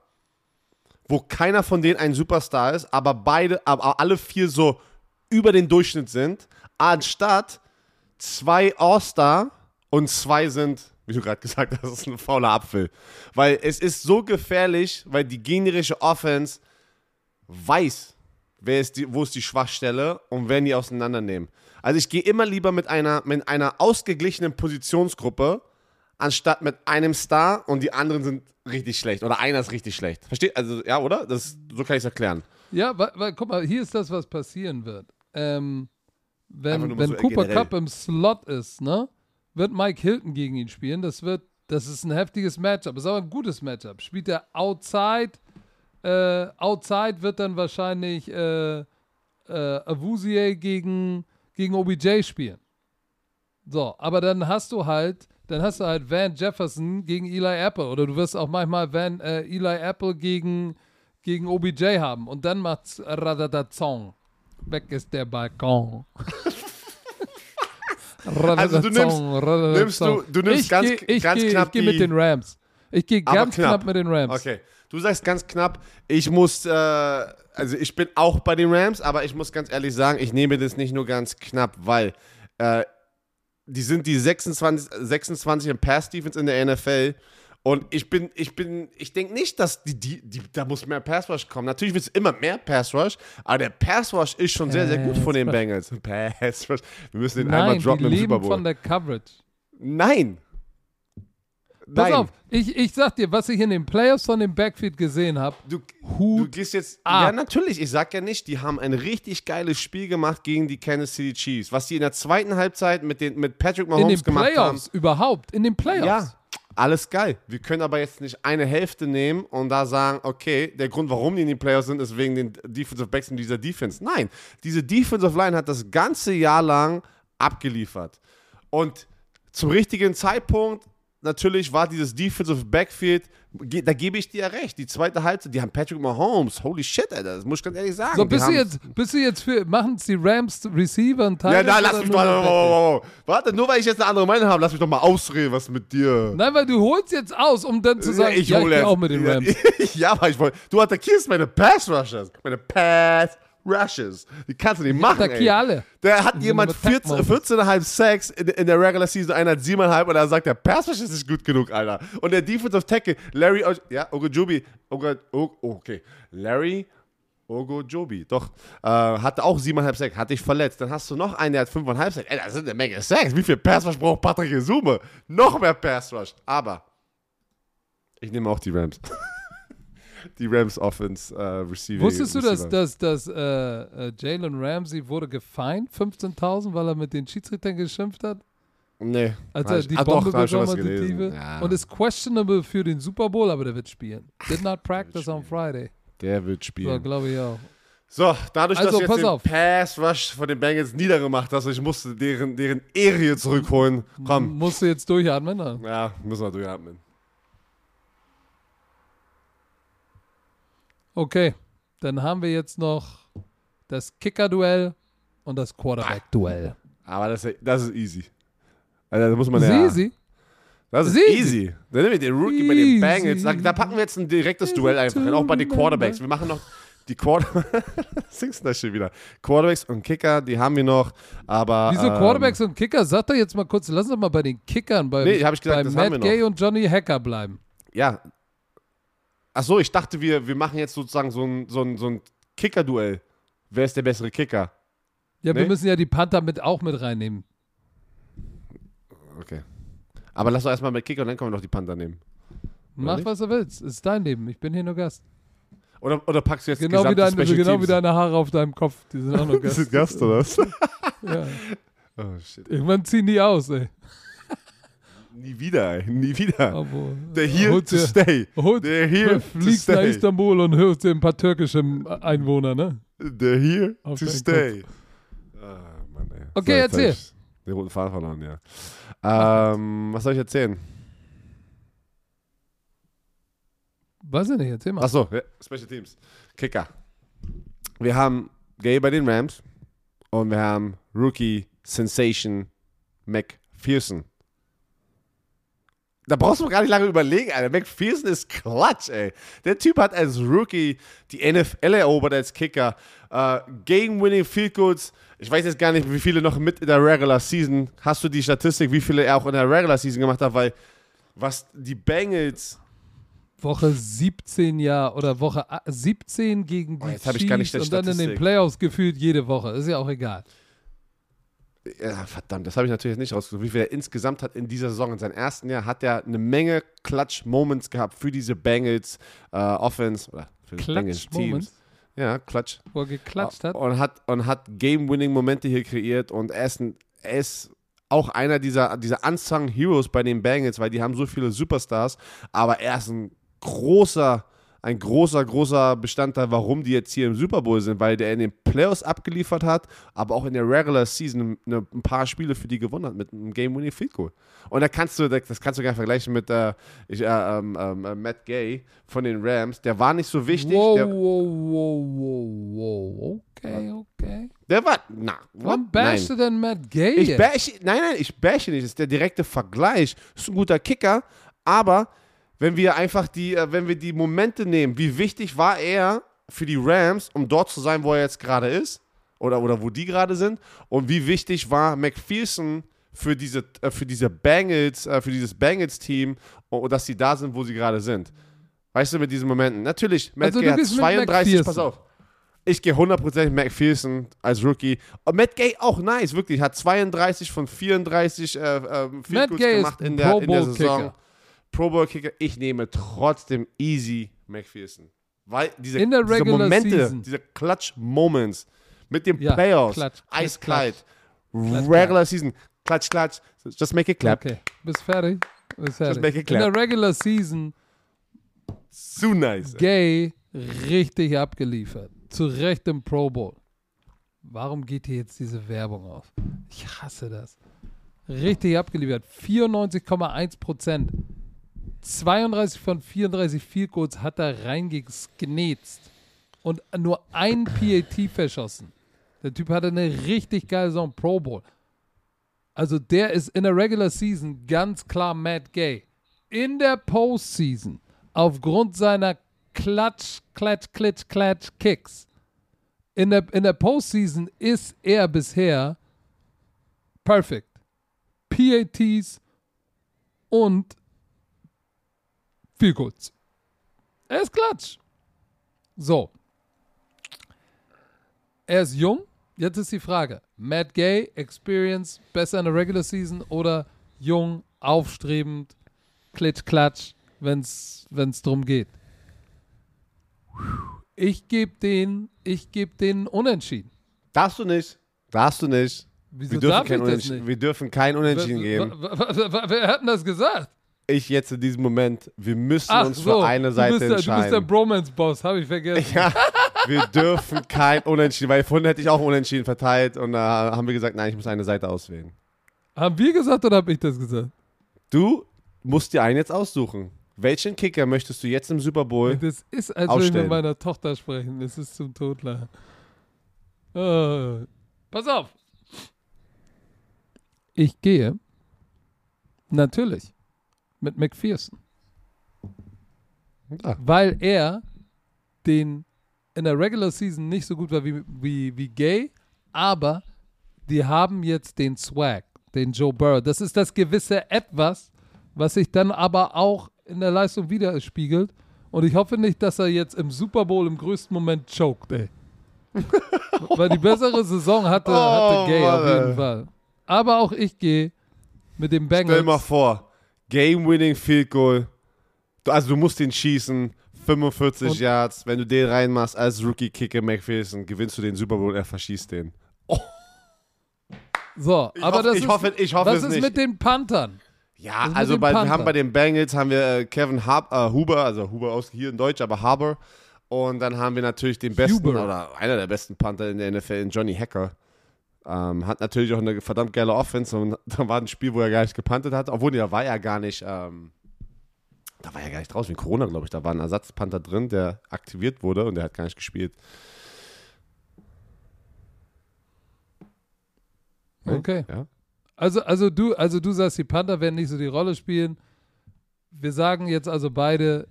wo keiner von denen ein Superstar ist, aber beide, aber alle vier so über den Durchschnitt sind, anstatt zwei All-Star und zwei sind, wie du gerade gesagt hast, das ist ein fauler Apfel. Weil es ist so gefährlich, weil die gegnerische Offense weiß, wer ist die, wo ist die Schwachstelle und werden die auseinandernehmen. Also ich gehe immer lieber mit einer, mit einer ausgeglichenen Positionsgruppe, anstatt mit einem Star und die anderen sind richtig schlecht. Oder einer ist richtig schlecht. Versteht? Also, ja, oder? Das, so kann ich es erklären. Ja, weil, weil, guck mal, hier ist das, was passieren wird. Ähm, wenn wenn so Cooper generell. Cup im Slot ist, ne, wird Mike Hilton gegen ihn spielen. Das wird, das ist ein heftiges Matchup. Ist aber ein gutes Matchup. Spielt er outside, äh, outside wird dann wahrscheinlich äh, äh, Avusier gegen, gegen OBJ spielen. So, aber dann hast du halt, dann hast du halt Van Jefferson gegen Eli Apple oder du wirst auch manchmal Van äh, Eli Apple gegen, gegen OBJ haben und dann macht's Radadatong. Weg ist der Balkon. Also du nimmst- nimmst du- du nimmst ich ganz- geh, ich ganz geh, knapp Ich gehe mit den Rams. Ich gehe ganz knapp. mit den Rams. Okay. Du sagst ganz knapp, ich muss, äh, also ich bin auch bei den Rams, aber ich muss ganz ehrlich sagen, ich nehme das nicht nur ganz knapp, weil äh, die sind die 26, 26 im Pass-Defense in der NFL. Und ich bin, ich bin, ich denke nicht, dass die, die, die, da muss mehr Pass Rush kommen. Natürlich wird es immer mehr Pass Rush, aber der Pass Rush ist schon sehr, sehr gut von den Pass Bengals. Pass Rush. Wir müssen den einmal Nein, die droppen im Super leben Bowl. von der Coverage. Nein. Pass Nein. auf, ich, ich sag dir, was ich in den Playoffs von dem Backfield gesehen habe. Du, du gehst jetzt. ab. Ja, natürlich. Ich sag ja nicht, die haben ein richtig geiles Spiel gemacht gegen die Kansas City Chiefs. Was die in der zweiten Halbzeit mit, den, mit Patrick In Mahomes den gemacht Playoffs überhaupt. In den haben. Playoffs. Ja, alles geil. Wir können aber jetzt nicht eine Hälfte nehmen und da sagen, okay, der Grund, warum die in den Playoffs sind, ist wegen den Defensive Backs in dieser Defense. Nein, diese Defensive Line hat das ganze Jahr lang abgeliefert. Und zum richtigen Zeitpunkt, natürlich war dieses Defensive Backfield, da gebe ich dir ja recht. Die zweite Halbzeit, die haben Patrick Mahomes. Holy shit, Alter, das muss ich ganz ehrlich sagen. So, bist du jetzt, bist du jetzt für, machen es die Rams Receiver und Ja, Titans da, lass mich Wow, Backfield? wow, wow. Warte, nur weil ich jetzt eine andere Meinung habe, lass mich doch mal ausreden, was mit dir. Nein, weil du holst jetzt aus, um dann zu sagen, ja, ich, hole gehe jetzt- auch mit den ja, Rams. Ja, aber ich wollte. Du attackierst meine Pass Rushers. Meine Pass Rushes. Die kannst du nicht machen. ey. alle. Da hat jemand Attack 14 Mode. 14,5 Sacks in, in der Regular Season, einer hat 7,5 und er sagt, der Pass Rush ist nicht gut genug, Alter. Und der Defensive Tackle, Larry, ja, Ogojobi, Ogo, oh, okay, Larry Ogojobi, doch, äh, hatte auch 7,5 Sacks, hatte ich verletzt. Dann hast du noch einen, der hat 5,5 Sacks. Ey, das sind eine Menge Sacks. Wie viel Pass Rush braucht Patrick Isume? Noch mehr Pass Rush. Aber ich nehme auch die Rams. die Rams Offense äh, Receiving. Wusstest du, dass, dass, dass äh, äh, Jalen Ramsey wurde gefeind, 15.000, weil er mit den Schiedsrichtern geschimpft hat? Nee. Als er ich- die ah, doch, Bombe ich schon bekommen hat, die. Tiefe. Ja. Und ist questionable für den Super Bowl, aber der wird spielen. Did not practice on Friday. Der wird So, spielen. glaube ich auch. So, dadurch, Also, dass du jetzt den auf. Pass Rush von den Bengals niedergemacht hast, ich musste deren, deren Ehre hier zurückholen. Komm. Musst du jetzt durchatmen? Ne? Ja, müssen wir durchatmen. Okay, dann haben wir jetzt noch das Kicker-Duell und das Quarterback-Duell. Aber das, das ist easy. Also, da muss man Ist ja. easy. Das ist Ist easy. Dann nehmen wir den Rookie bei den Easy. Bengals. Da, da packen wir jetzt ein direktes Duell einfach hin, auch bei den Quarterbacks. Wir machen noch die Quarter Singst du das schon wieder. Quarterbacks und Kicker, die haben wir noch, aber Wieso ähm, Quarterbacks und Kicker? Sag doch jetzt mal kurz, lass uns mal bei den Kickern, bei, Nee, hab ich gesagt, bei das haben Matt wir noch. Gay und Johnny Hacker bleiben. Ja. Ach so, ich dachte, wir, wir machen jetzt sozusagen so ein, so ein, so ein Kicker-Duell. Wer ist der bessere Kicker? Ja, wir Nee? müssen ja die Panther mit auch mit reinnehmen. Okay. Aber lass doch erstmal mit Kicker und dann können wir noch die Panther nehmen. Mach, nicht? was du willst. Ist dein Leben. Ich bin hier nur Gast. Oder, oder packst du jetzt Genau wie, deine, Special genau wie deine Haare auf deinem Kopf. Die sind auch nur Das Gast. ist Gast, oder was? ja. Oh, shit. Irgendwann ziehen die aus, ey. Nie wieder. Nie wieder. Aber, They're here Holt to dir- stay. holt- They're here to Fliegst nach stay. Istanbul und hörst dir ein paar türkische Einwohner, ne? They're here Auf to stay. Ah, Mann. Okay, hab erzähl. ich Den roten Faden verloren, ja. Ähm, was soll ich erzählen? Weiß ich nicht, erzähl mal. Achso, ja, Special Teams. Kicker. Wir haben Gay bei den Rams und wir haben Rookie Sensation McPherson. Da brauchst du gar nicht lange überlegen, Alter. McPherson ist Klatsch, ey. Der Typ hat als Rookie die NFL erobert als Kicker. Äh, Game-winning Field Goals. Ich weiß jetzt gar nicht, wie viele noch mit in der Regular Season. Hast du die Statistik, wie viele er auch in der Regular Season gemacht hat? Weil was die Bengals Woche 17 ja oder Woche a- 17 gegen die Oh, jetzt hab ich gar nicht Chiefs und dann in den. Playoffs gefühlt jede Woche. Ist ja auch egal. Ja, verdammt, das habe ich natürlich nicht rausgesucht. Wie viel er insgesamt hat in dieser Saison. In seinem ersten Jahr hat er eine Menge Clutch-Moments gehabt für diese Bengals äh, Offense oder für Clutch-Moments? Ja, Clutch. Wo er geklatscht hat. Und hat, und hat Game-Winning-Momente hier kreiert und er ist, ein, er ist auch einer dieser, dieser Unsung Heroes bei den Bengals, weil die haben so viele Superstars, aber er ist ein großer, ein großer, großer Bestandteil, warum die jetzt hier im Super Bowl sind, weil der in den Playoffs abgeliefert hat, aber auch in der Regular Season eine, ein paar Spiele für die gewonnen hat mit einem Game-Winning Field Goal. Und da kannst du, das kannst du gar nicht vergleichen mit äh, ich, äh, ähm, ähm, äh, Matt Gay von den Rams. Der war nicht so wichtig. wow, Der, wow, wow, wow, wow. Okay, okay. der war, na, what? bashst Nein. du denn Matt Gay Ich bashe, nein, nein, ich bashe nicht. Das ist der direkte Vergleich. Ist ein guter Kicker, aber wenn wir einfach die, äh, wenn wir die Momente nehmen, wie wichtig war er für die Rams, um dort zu sein, wo er jetzt gerade ist, oder, oder wo die gerade sind, und wie wichtig war McPherson für diese, äh, für diese Bengals, äh, für dieses Bengals-Team, dass sie da sind, wo sie gerade sind. Weißt du, mit diesen Momenten. Natürlich, Matt Also Gay hat gehst mit 32, pass auf. Ich gehe 100% McPherson als Rookie. Und Matt Gay auch nice, wirklich. Hat 32 von 34 äh, Gay gemacht in der, in der Saison. Kicker. Pro Bowl Kicker. Ich nehme trotzdem easy McPherson. Weil diese, In der diese Momente, Season. diese Clutch-Moments mit den Ja, Playoffs, Klatsch, eiskalt, Klatsch. Regular Season, Klatsch, Klatsch, just make it clap. Okay, bist fertig? Bist fertig. make it In der clap. Regular Season Zu nice. Gay richtig abgeliefert. Zu Recht im Pro Bowl. Warum geht hier jetzt diese Werbung auf? Ich hasse das. Richtig abgeliefert. 94,1 Prozent. 32 von 34 Field Goals hat er reingeknetzt. Und nur ein PAT verschossen. Der Typ hatte eine richtig geile Saison Pro Bowl. Also der ist in der Regular Season ganz klar Matt Gay. In der Postseason, aufgrund seiner Klatsch, Klatsch, Klitsch, Klatsch, Kicks, in der, in der Postseason ist er bisher perfect. PATs und viel kurz. Er ist Klatsch. So. Er ist jung. Jetzt ist die Frage: Matt Gay, Experience, besser in der Regular Season oder jung, aufstrebend, klitsch, klatsch, wenn es drum geht? Ich gebe den, ich gebe den unentschieden. Darfst du nicht. Darfst du nicht. Wieso Wir dürfen, darf kein Unentschieden, nicht? wir dürfen kein Unentschieden geben. Wa- wa- wa- Wer hat denn das gesagt? Ich jetzt in diesem Moment, wir müssen Ach uns so, für eine Seite du der, Du bist der entscheiden. Bromance-Boss, habe ich vergessen. ja, wir dürfen kein Unentschieden, weil vorhin hätte ich auch Unentschieden verteilt und da haben wir gesagt, nein, ich muss eine Seite auswählen. Haben wir gesagt oder habe ich das gesagt? Du musst dir einen jetzt aussuchen. Welchen Kicker möchtest du jetzt im Super Bowl? Das ist, als würde ich mit meiner Tochter sprechen. Das ist zum Totlachen. Äh, pass auf. Ich gehe natürlich mit McPherson, Ah. weil er den in der Regular Season nicht so gut war wie, wie, wie Gay, aber die haben jetzt den Swag, den Joe Burrow. Das ist das gewisse Etwas, was sich dann aber auch in der Leistung widerspiegelt. Und ich hoffe nicht, dass er jetzt im Super Bowl im größten Moment choked, ey. Weil die bessere Saison hatte, hatte Oh, Gay auf Mann, jeden ey. Fall. Aber auch ich gehe mit dem Stell Bengals. dir mal vor, Game-Winning Field Goal. Du, also du musst den schießen, 45 Und- Yards. Wenn du den reinmachst als Rookie-Kicker McPherson, gewinnst du den Super Bowl, er verschießt den. So, Ich aber hoffe- das ich ist, hoffe- ich hoffe was es ist nicht. mit den Panthern? Ja, also bei, wir haben bei den Bengals haben wir äh, Kevin Hab, äh, Huber, also Huber aus hier in Deutsch, aber Haber. Und dann haben wir natürlich den besten Huber. oder einer der besten Panther in der NFL, Johnny Hacker. Ähm, hat natürlich auch eine verdammt geile Offense und da war ein Spiel, wo er gar nicht gepantet hat, obwohl da war er gar nicht, ähm, da war er gar nicht draußen, wegen Corona, glaube ich. Da war ein Ersatzpanther drin, der aktiviert wurde und der hat gar nicht gespielt. Ne? Okay. Ja. Also, also du, also du sagst, die Panther werden nicht so die Rolle spielen. Wir sagen jetzt also beide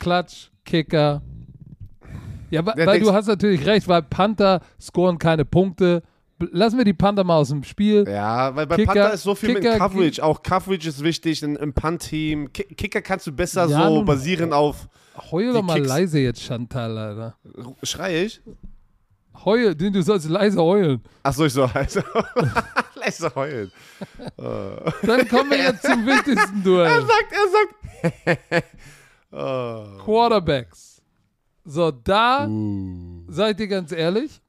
Klatsch, Kicker. Ja, Ja, weil du hast natürlich recht, weil Panther scoren keine Punkte. Lassen wir die Panther mal aus dem Spiel. Ja, weil bei Kicker- Panther ist so viel Kicker mit Coverage. Auch Coverage ist wichtig in- im Punt-Team. Ki- Kicker kannst du besser Ja, so nun- basieren auf. Heul doch mal Kicks- leise jetzt, Chantal, Alter. Schrei ich? Heul, du du sollst leise heulen. Achso, ich so. Also, leise heulen. Äh. Dann kommen wir jetzt zum wichtigsten Duell. Er sagt, er sagt. oh. Quarterbacks. So, da Uh. Seid ihr ganz ehrlich?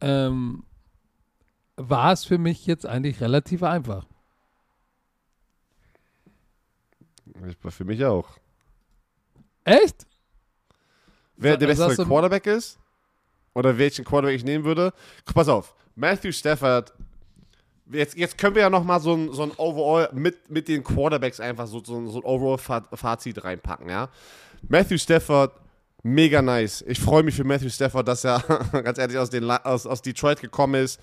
Ähm, war es für mich jetzt eigentlich relativ einfach. Ich- Für mich auch. Echt? Wer der du- Quarterback ist? Oder welchen Quarterback ich nehmen würde? Pass auf. Matthew Stafford. Jetzt, jetzt können wir ja nochmal so ein, so ein Overall mit, mit den Quarterbacks einfach so, so, ein- so ein Overall-Fazit reinpacken, ja? Matthew Stafford, mega nice. Ich freue mich für Matthew Stafford, dass er ganz ehrlich aus, den, aus, aus Detroit gekommen ist.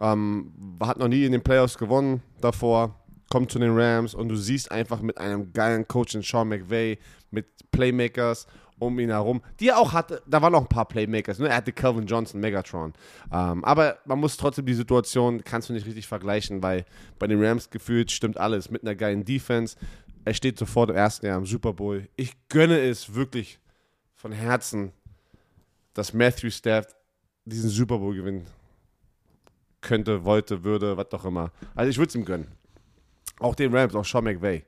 Ähm, hat noch nie in den Playoffs gewonnen davor. Kommt zu den Rams und du siehst einfach mit einem geilen Coach in Sean McVay, mit Playmakers um ihn herum, die er auch hatte. Da waren noch ein paar Playmakers. Ne? Er hatte Calvin Johnson, Megatron. Ähm, aber man muss trotzdem die Situation, kannst du nicht richtig vergleichen, weil bei den Rams gefühlt stimmt alles. Mit einer geilen Defense. Er steht sofort im ersten Jahr im Super Bowl. Ich gönne es wirklich von Herzen, dass Matthew Stafford diesen Super Bowl gewinnen könnte, wollte, würde, was auch immer. Also ich würde es ihm gönnen. Auch den Rams, auch Sean McVay.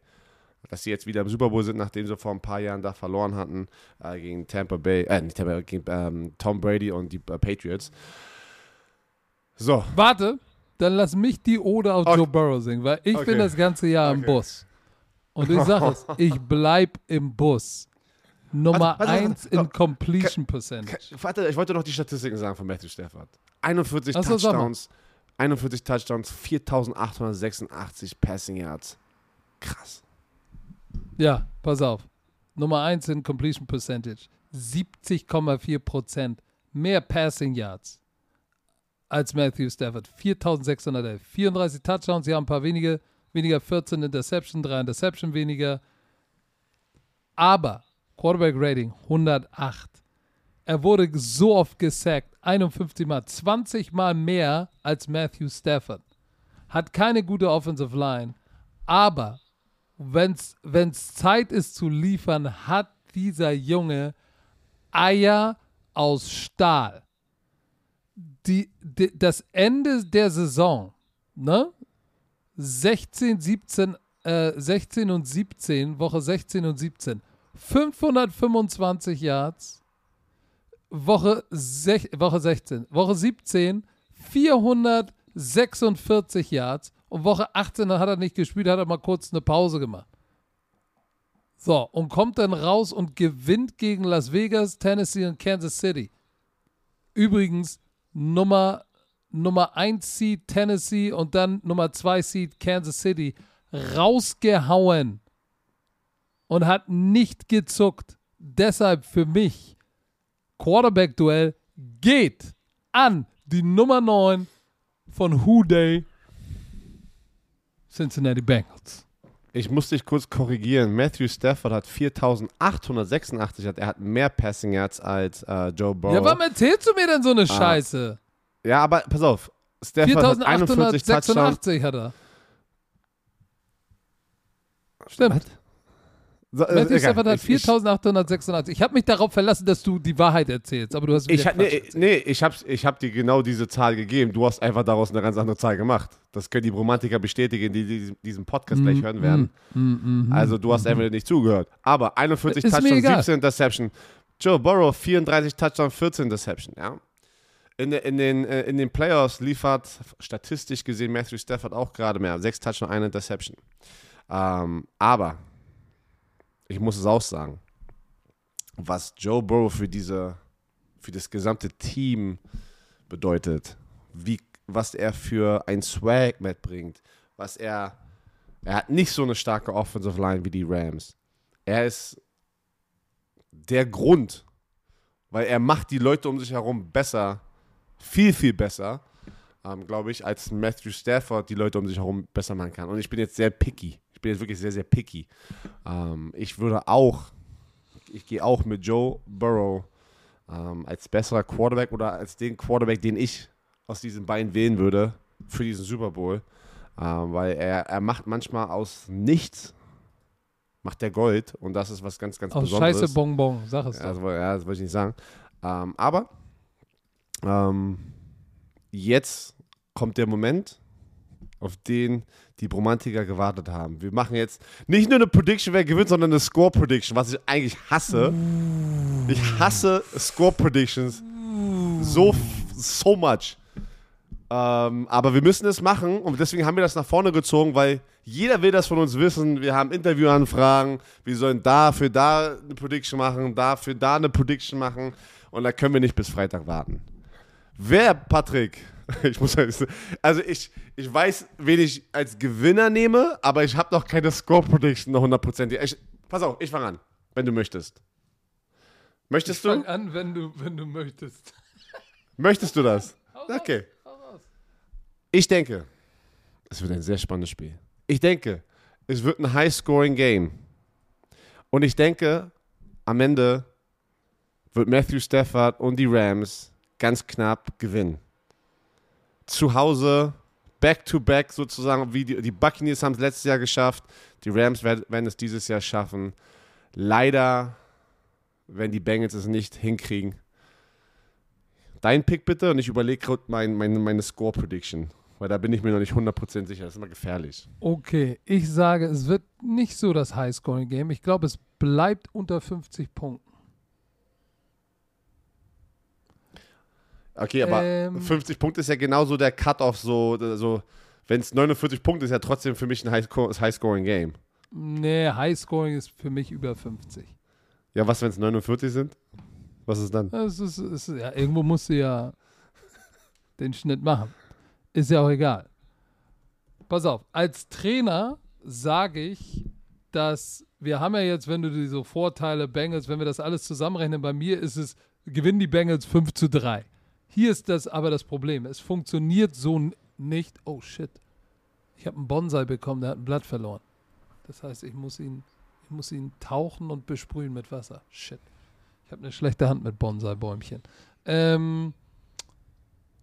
Dass sie jetzt wieder im Super Bowl sind, nachdem sie vor ein paar Jahren da verloren hatten äh, gegen Tampa Bay, äh, nicht Tampa Bay, gegen ähm, Tom Brady und die äh, Patriots. So, Warte, dann lass mich die Ode auf Okay. Joe Burrow singen, weil ich Okay. bin das ganze Jahr im Okay. Bus. Und ich sage es, ich bleib im Bus. Nummer Warte, warte, warte. 1 in Completion Percentage. warte, ich wollte noch die Statistiken sagen von Matthew Stafford. 41 Ach so. Touchdowns, 41 Touchdowns, 4886 Passing Yards. Krass. Ja, pass auf. Nummer 1 in Completion Percentage. 70,4 Prozent mehr Passing Yards als Matthew Stafford. 4611. 34 Touchdowns, ja, ein paar wenige, weniger 14 Interception, 3 Interception weniger. Aber Quarterback Rating 108. Er wurde so oft gesackt, 51 Mal, 20 Mal mehr als Matthew Stafford. Hat keine gute Offensive Line, aber wenn es Zeit ist zu liefern, hat dieser Junge Eier aus Stahl. Die, die, das Ende der Saison, ne? 16, 17, äh, 16 und 17, Woche 16 und 17, 525 Yards, Woche, Woche 16, Woche 17, 446 Yards und Woche 18 dann hat er nicht gespielt, hat er mal kurz eine Pause gemacht. So, und kommt dann raus und gewinnt gegen Las Vegas, Tennessee und Kansas City. Übrigens, Nummer, Nummer 1 Seed Tennessee und dann Nummer 2 Seed Kansas City rausgehauen und hat nicht gezuckt. Deshalb für mich Quarterback-Duell geht an die Nummer 9 von Who Day Cincinnati Bengals. Ich muss dich kurz korrigieren. Matthew Stafford hat 4.886. Er hat mehr Passing Yards als äh, Joe Burrow. Ja, warum erzählst du mir denn so eine Scheiße? Ja, aber pass auf. Stafford hat 41 Touchdowns. 4886 hat er. Stimmt. So, äh, Matthew. Stafford hat Ich- ich- 4886. Ich habe mich darauf verlassen, dass du die Wahrheit erzählst, aber du hast Ich, ha- nee, nee, ich habe ich hab dir genau diese Zahl gegeben. Du hast einfach daraus eine ganz andere Zahl gemacht. Das können die Romantiker bestätigen, die, die diesen Podcast Mm, gleich hören werden. also du hast einfach nicht zugehört. Aber 41 Ist egal. 17 Interception. Joe Burrow 34 Touchdowns, 14 Interception. Ja. In, in, den, äh, in den Playoffs liefert statistisch gesehen Matthew Stafford auch gerade mehr. 6 Touchdowns, 1 Interception. Ähm, aber ich muss es auch sagen, was Joe Burrow für diese, für das gesamte Team bedeutet, wie, was er für ein Swag mitbringt, was er, er hat nicht so eine starke Offensive Line wie die Rams. Er ist der Grund, weil er macht die Leute um sich herum besser, viel, viel besser, ähm, glaube ich, als Matthew Stafford die Leute um sich herum besser machen kann. Und ich bin jetzt sehr picky. Ich bin jetzt wirklich sehr, sehr picky. Ähm, ich würde auch, ich gehe auch mit Joe Burrow ähm, als besserer Quarterback oder als den Quarterback, den ich aus diesen beiden wählen würde für diesen Super Bowl. Ähm, weil er, er macht manchmal aus nichts, macht der Gold und das ist was ganz, ganz Aus Besonderes. Scheiße Bonbon, sag es Ja, doch. das, woll- ja, das wollte ich nicht sagen. Ähm, aber ähm, jetzt kommt der Moment, auf den die Bromantiker gewartet haben. Wir machen jetzt nicht nur eine Prediction, wer gewinnt, sondern eine Score-Prediction, was ich eigentlich hasse. Ich hasse Score-Predictions so, so much. Ähm, aber wir müssen es machen und deswegen haben wir das nach vorne gezogen, weil jeder will das von uns wissen. Wir haben Interviewanfragen, wir sollen da für da eine Prediction machen, da für da eine Prediction machen und da können wir nicht bis Freitag warten. Wer, Patrick? Ich muss also ich, ich weiß, wen ich als Gewinner nehme, aber ich habe noch keine Score-Prediction noch hundertprozentig. Ich- Pass auf, ich fange an, wenn du möchtest. Möchtest du? Fang an, wenn du, wenn du möchtest. Möchtest du das? Okay. Ich denke, es wird ein sehr spannendes Spiel. Ich denke, es wird ein High-Scoring-Game. Und ich denke, am Ende wird Matthew Stafford und die Rams ganz knapp gewinnen. Zu Hause, back-to-back sozusagen, wie die, die Buccaneers haben es letztes Jahr geschafft. Die Rams werden, werden es dieses Jahr schaffen. Leider, wenn die Bengals es nicht hinkriegen, Dein Pick bitte und ich überlege gerade mein, mein, meine Score-Prediction. Weil da bin ich mir noch nicht 100% sicher. Das ist immer gefährlich. Okay, ich sage, es wird nicht so das High-Scoring-Game. Ich glaube, es bleibt unter 50 Punkten. Okay, aber Ähm. 50 Punkte ist ja genauso der Cut-Off. So, so, Wenn es 49 Punkte ist, ja trotzdem für mich ein High- High-Scoring-Game. Nee, High-Scoring ist für mich über 50. Ja, was, wenn es 49 sind? Was ist dann? Es ist, es ist, ja, irgendwo musst du ja den Schnitt machen. Ist ja auch egal. Pass auf, als Trainer sage ich, dass wir haben ja jetzt, wenn du diese Vorteile Bengals, wenn wir das alles zusammenrechnen, bei mir ist es, gewinnen die Bengals 5 zu 3. Hier ist das aber das Problem. Es funktioniert so nicht. Oh shit. Ich habe einen Bonsai bekommen, der hat ein Blatt verloren. Das heißt, ich muss ihn, ich muss ihn tauchen und besprühen mit Wasser. Shit. Ich habe eine schlechte Hand mit Bonsai-Bäumchen. Ähm,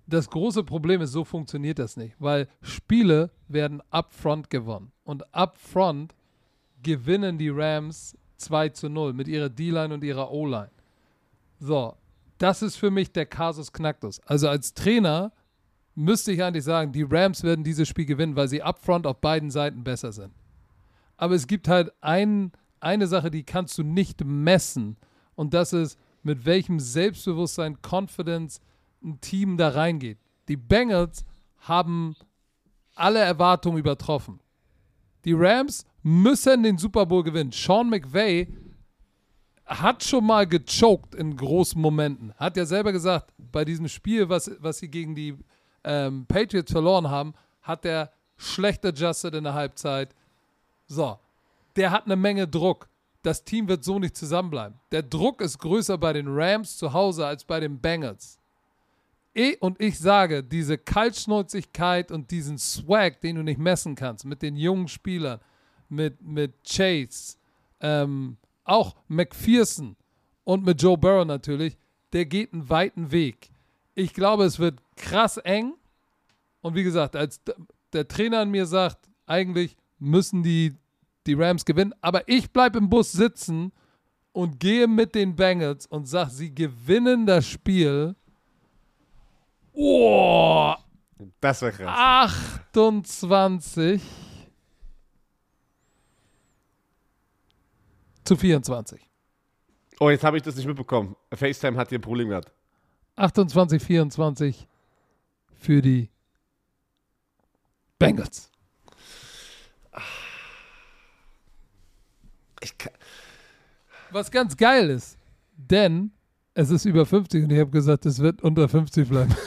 das große Problem ist, so funktioniert das nicht, weil Spiele werden upfront gewonnen. Und upfront gewinnen die Rams 2 zu 0 mit ihrer D-Line und ihrer O-Line. So, das ist für mich der Kasus Knacktus. Also als Trainer müsste ich eigentlich sagen, die Rams werden dieses Spiel gewinnen, weil sie upfront auf beiden Seiten besser sind. Aber es gibt halt ein, eine Sache, die kannst du nicht messen. Und das ist, mit welchem Selbstbewusstsein, Confidence ein Team da reingeht. Die Bengals haben alle Erwartungen übertroffen. Die Rams müssen den Super Bowl gewinnen. Sean McVay hat schon mal gechoked in großen Momenten. Hat ja selber gesagt, bei diesem Spiel, was, was sie gegen die ähm, Patriots verloren haben, hat er schlecht adjusted in der Halbzeit, So, der hat eine Menge Druck. Das Team wird so nicht zusammenbleiben. Der Druck ist größer bei den Rams zu Hause als bei den Bengals. Ich, und ich sage, diese Kaltschnäuzigkeit und diesen Swag, den du nicht messen kannst, mit den jungen Spielern, mit, mit Chase, ähm, auch McPherson und mit Joe Burrow natürlich, der geht einen weiten Weg. Ich glaube, es wird krass eng. Und wie gesagt, als der Trainer an mir sagt, eigentlich müssen die, die Rams gewinnen, aber ich bleibe im Bus sitzen und gehe mit den Bengals und sage, sie gewinnen das Spiel. Oh, Das wäre krass. 28 zu 24. Oh, jetzt habe ich das nicht mitbekommen. FaceTime hat hier ein Problem gehabt. 28, 24 für die Bengals. Was ganz geil ist, denn es ist über 50 und ich habe gesagt, es wird unter 50 bleiben.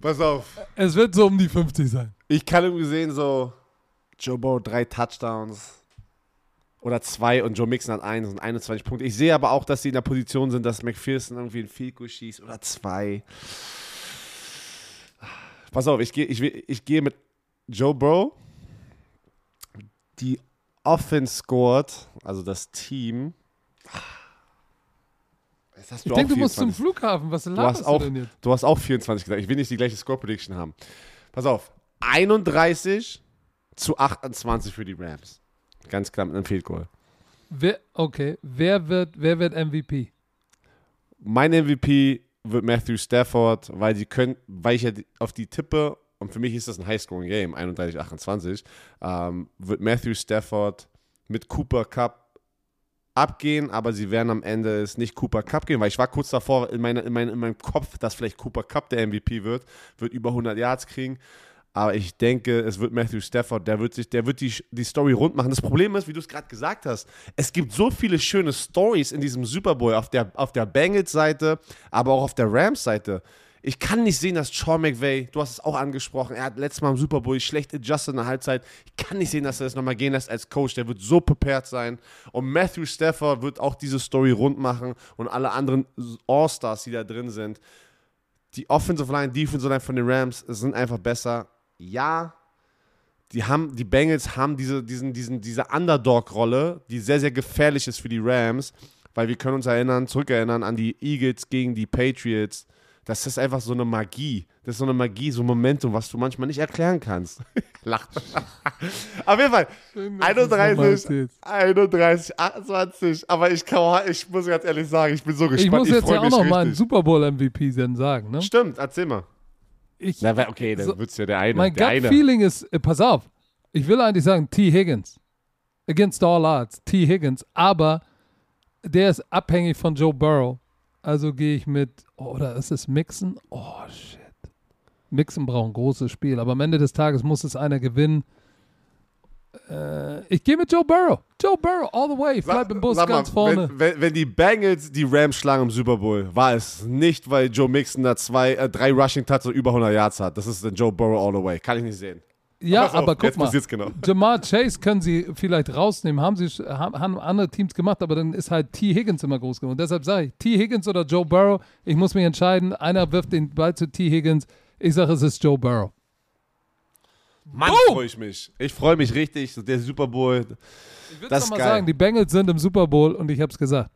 pass auf. Es wird so um die 50 sein. Ich kann irgendwie sehen, so Joe Burrow drei Touchdowns oder zwei und Joe Mixon hat eins und 21 Punkte. Ich sehe aber auch, dass sie in der Position sind, dass McPherson irgendwie ein Field Goal schießt oder zwei. Pass auf, ich gehe ich, ich gehe mit Joe Burrow. Die Offense scored, also das Team. Ich denke, du musst zum 24. Flughafen. Was Du hast, du, auch, denn jetzt? du hast auch 24 gesagt. Ich will nicht die gleiche Score Prediction haben. Pass auf. 31 zu 28 für die Rams. Ganz klar mit einem Field Goal. Wer, okay, wer wird, wer wird MVP? Mein MVP wird Matthew Stafford, weil die können, weil ich ja auf die tippe und für mich ist das ein High-Scoring Game, 31, 28, ähm, wird Matthew Stafford mit Cooper Cup abgehen, aber sie werden am Ende es nicht Cooper Cup gehen, weil ich war kurz davor in, meine, in, mein, in meinem Kopf, dass vielleicht Cooper Cup der MVP wird, wird über 100 Yards kriegen. Aber ich denke, es wird Matthew Stafford, der wird sich, der wird die, die Story rund machen. Das Problem ist, wie du es gerade gesagt hast, es gibt so viele schöne Stories in diesem Super Bowl auf der, auf der Bengals-Seite, aber auch auf der Rams-Seite. Ich kann nicht sehen, dass Sean McVay, du hast es auch angesprochen, er hat letztes Mal im Super Bowl schlecht adjusted in der Halbzeit. Ich kann nicht sehen, dass er das nochmal gehen lässt als Coach. Der wird so prepared sein. Und Matthew Stafford wird auch diese Story rund machen und alle anderen All-Stars, die da drin sind. Die Offensive Line, Defensive Line von den Rams sind einfach besser. Ja, die haben, die Bengals haben diese, diesen, diesen, diese Underdog-Rolle, die sehr, sehr gefährlich ist für die Rams, weil wir können uns erinnern, zurückerinnern an die Eagles gegen die Patriots. Das ist einfach so eine Magie. Das ist so eine Magie, so ein Momentum, was du manchmal nicht erklären kannst. Lacht. Auf jeden Fall, 31, 31, 28. Aber ich, kann, ich muss ganz ehrlich sagen, ich bin so Ich gespannt. muss jetzt freu ja auch mich noch mal einen. Super Bowl MVP dann sagen, ne? Stimmt, erzähl mal. Ich, Na, okay, dann So, wird's ja der eine. mein der eine. Gut-Feeling ist, äh, pass auf, ich will eigentlich sagen T. Higgins. Against all odds, T. Higgins. Aber der ist abhängig von Joe Burrow. Also gehe ich mit, oh, oder ist es Mixon? Oh, shit. Mixon braucht ein großes Spiel, aber am Ende des Tages muss es einer gewinnen. Äh, ich gehe mit Joe Burrow. Joe Burrow, all the way. Bleib im Bus mal, ganz vorne. Wenn, wenn, wenn die Bengals die Rams schlagen im Super Bowl, war es nicht, weil Joe Mixon da zwei, äh, drei Rushing Touchdowns und über 100 Yards hat. Das ist dann Joe Burrow all the way. Kann ich nicht sehen. ja, auf, aber guck jetzt mal. genau. Jamar Chase können sie vielleicht rausnehmen, haben sie haben andere Teams gemacht, aber dann ist halt T. Higgins immer groß geworden. Deshalb sage ich, T. Higgins oder Joe Burrow, ich muss mich entscheiden. Einer wirft den Ball zu T. Higgins. Ich sage, es ist Joe Burrow. Mann, freue ich mich. Ich freue mich richtig. Der Super Bowl. Ich würde mal geil. sagen, die Bengals sind im Super Bowl und ich habe es gesagt.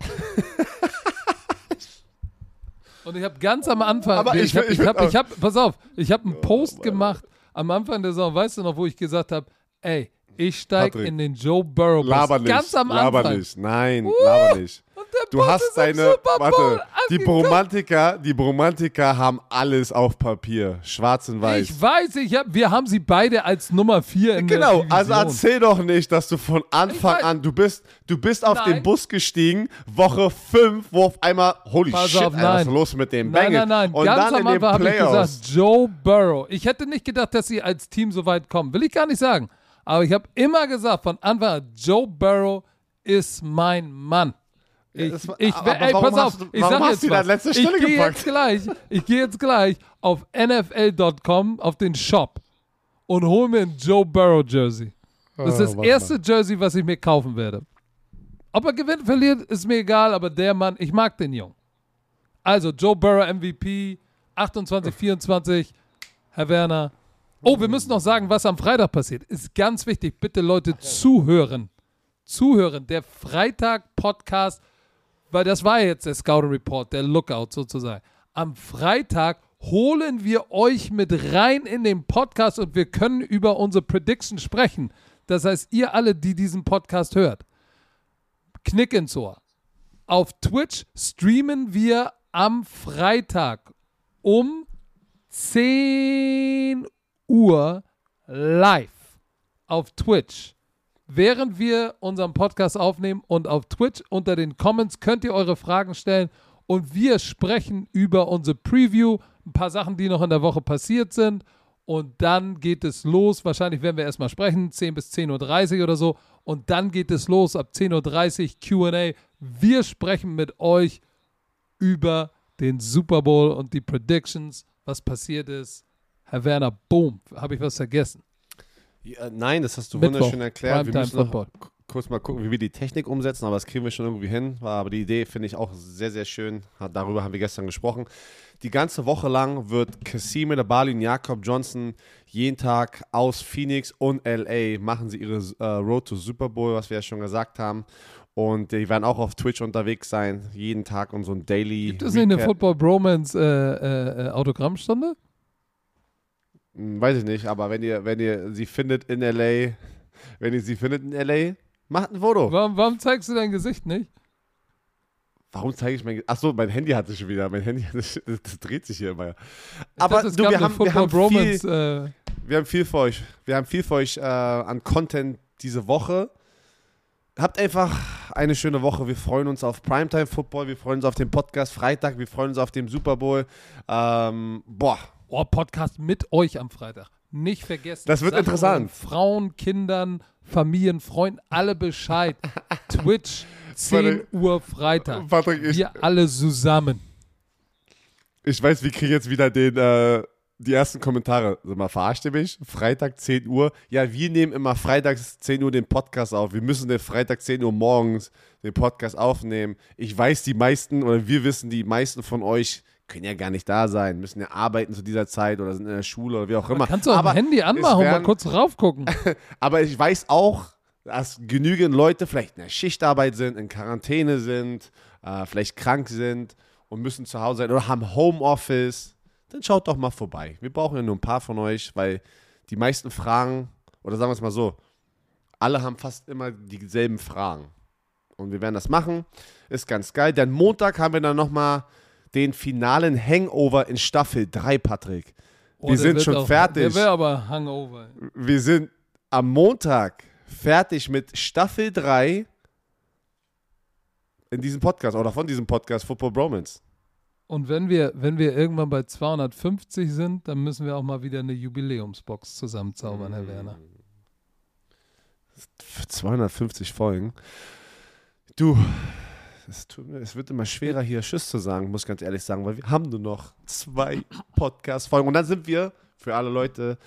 und ich habe ganz am Anfang, Aber ich, ich ich habe, Oh, ich habe, pass auf, ich habe einen Post gemacht am Anfang der Saison, weißt du noch, wo ich gesagt habe, ey, ich steige in den Joe Burrow. Laber nicht. Ganz am laber Anfang. nicht. Nein, laber nicht. Du hast deine, warte, die. Bromantiker, die Bromantiker haben alles auf Papier, schwarz und weiß. Ich weiß, ich hab, wir haben sie beide als Nummer 4 in Genau, der also erzähl doch nicht, dass du von Anfang weiß- an, du bist, du bist auf Nein. den Bus gestiegen, Woche 5, wo auf einmal, holy Pass shit, auf, Alter, was ist los mit dem Nein, Bengals? nein, nein. Und Ganz dann am Anfang habe ich gesagt, Joe Burrow. Ich hätte nicht gedacht, dass sie als Team so weit kommen. Will ich gar nicht sagen. Aber ich habe immer gesagt, von Anfang an, Joe Burrow ist mein Mann. Ich, das ich, aber ey, pass auf, du- ich warum sag hast jetzt was. letzter ich Stelle gehe gepackt? jetzt gleich, ich gehe jetzt gleich auf NFL.com auf den Shop und hole mir ein Joe Burrow Jersey. Das ist das Oh, erste Jersey, was ich mir kaufen werde. Ob er gewinnt, verliert, ist mir egal, aber der Mann, ich mag den Jungen. Also Joe Burrow MVP, 28, 24, Herr Werner. Oh, wir müssen noch sagen, was am Freitag passiert. Ist ganz wichtig. Bitte Leute zuhören. Zuhören. Der Freitag-Podcast, weil das war jetzt der Scouting Report, der Lookout sozusagen. Am Freitag holen wir euch mit rein in den Podcast und wir können über unsere Prediction sprechen. Das heißt, ihr alle, die diesen Podcast hört, Knick ins Ohr. Auf Twitch streamen wir am Freitag um 10 Uhr live auf Twitch. Während wir unseren Podcast aufnehmen und auf Twitch unter den Comments könnt ihr eure Fragen stellen und wir sprechen über unsere Preview, ein paar Sachen, die noch in der Woche passiert sind und dann geht es los. Wahrscheinlich werden wir erstmal sprechen, 10 bis 10.30 Uhr oder so und dann geht es los ab 10.30 Uhr QA. Wir sprechen mit euch über den Super Bowl und die Predictions, was passiert ist. Herr Werner, boom, habe ich was vergessen? Ja, nein, das hast du Mittwoch, wunderschön erklärt. Wir müssen noch Football. kurz mal gucken, wie wir die Technik umsetzen, aber das kriegen wir schon irgendwie hin. War aber die Idee finde ich auch sehr, sehr schön. Darüber haben wir gestern gesprochen. Die ganze Woche lang wird Kasim Bali und Jakob Johnson jeden Tag aus Phoenix und LA machen sie ihre äh, Road to Super Bowl, was wir ja schon gesagt haben. Und die werden auch auf Twitch unterwegs sein, jeden Tag und so ein Daily. Gibt es eine. Football Bromance äh, äh, äh, Autogrammstunde? Hm, Weiß ich nicht, aber wenn ihr, wenn ihr sie findet in LA, wenn ihr sie findet in LA, macht ein Foto. Warum, warum zeigst du dein Gesicht nicht? Warum zeige ich mein Ge- Achso, mein Handy hatte schon wieder. Mein Handy, das, das dreht sich hier immer. Aber dachte, du, wir haben, wir, haben Bromance. viel, Äh, wir haben viel für euch. Wir haben viel für euch äh, an Content diese Woche. Habt einfach eine schöne Woche. Wir freuen uns auf Primetime Football. Wir freuen uns auf den Podcast Freitag. Wir freuen uns auf den Super Bowl. Ähm, boah, oh, Podcast mit euch am Freitag. Nicht vergessen. Das wird interessant. Frauen, Kindern, Familien, Freunden, alle Bescheid. Twitch, 10 Warte. Uhr Freitag. Patrick, ich, Wir alle zusammen. ich weiß, wir kriegen jetzt wieder den, äh, die ersten Kommentare. Sag mal, verarscht ihr mich? Freitag 10 Uhr? Ja, wir nehmen immer freitags 10 Uhr den Podcast auf. Wir müssen den Freitag 10 Uhr morgens den Podcast aufnehmen. Ich weiß, die meisten, oder wir wissen, die meisten von euch können ja gar nicht da sein, müssen ja arbeiten zu dieser Zeit oder sind in der Schule oder wie auch immer. Kannst du Aber Handy anmachen und mal kurz raufgucken? Aber ich weiß auch, dass genügend Leute vielleicht in der Schichtarbeit sind, in Quarantäne sind, äh, vielleicht krank sind und müssen zu Hause sein oder haben Homeoffice. Dann schaut doch mal vorbei. Wir brauchen ja nur ein paar von euch, weil die meisten Fragen, oder sagen wir es mal so, alle haben fast immer dieselben Fragen. Und wir werden das machen. Ist ganz geil. Dann Montag haben wir dann nochmal den finalen Hangover in Staffel 3, Patrick. Oh, Wir sind schon auch, fertig. Der wäre aber Hangover. Wir sind am Montag fertig mit Staffel 3 in diesem Podcast oder von diesem Podcast Football Bromance. Und wenn wir, wenn wir irgendwann bei 250 sind, dann müssen wir auch mal wieder eine Jubiläumsbox zusammenzaubern, Herr Werner. Für 250 Folgen. Du, es, tut mir, es wird immer schwerer, hier Tschüss zu sagen, muss ich ganz ehrlich sagen, weil wir haben nur noch zwei Podcast-Folgen. Und dann sind wir, für alle Leute,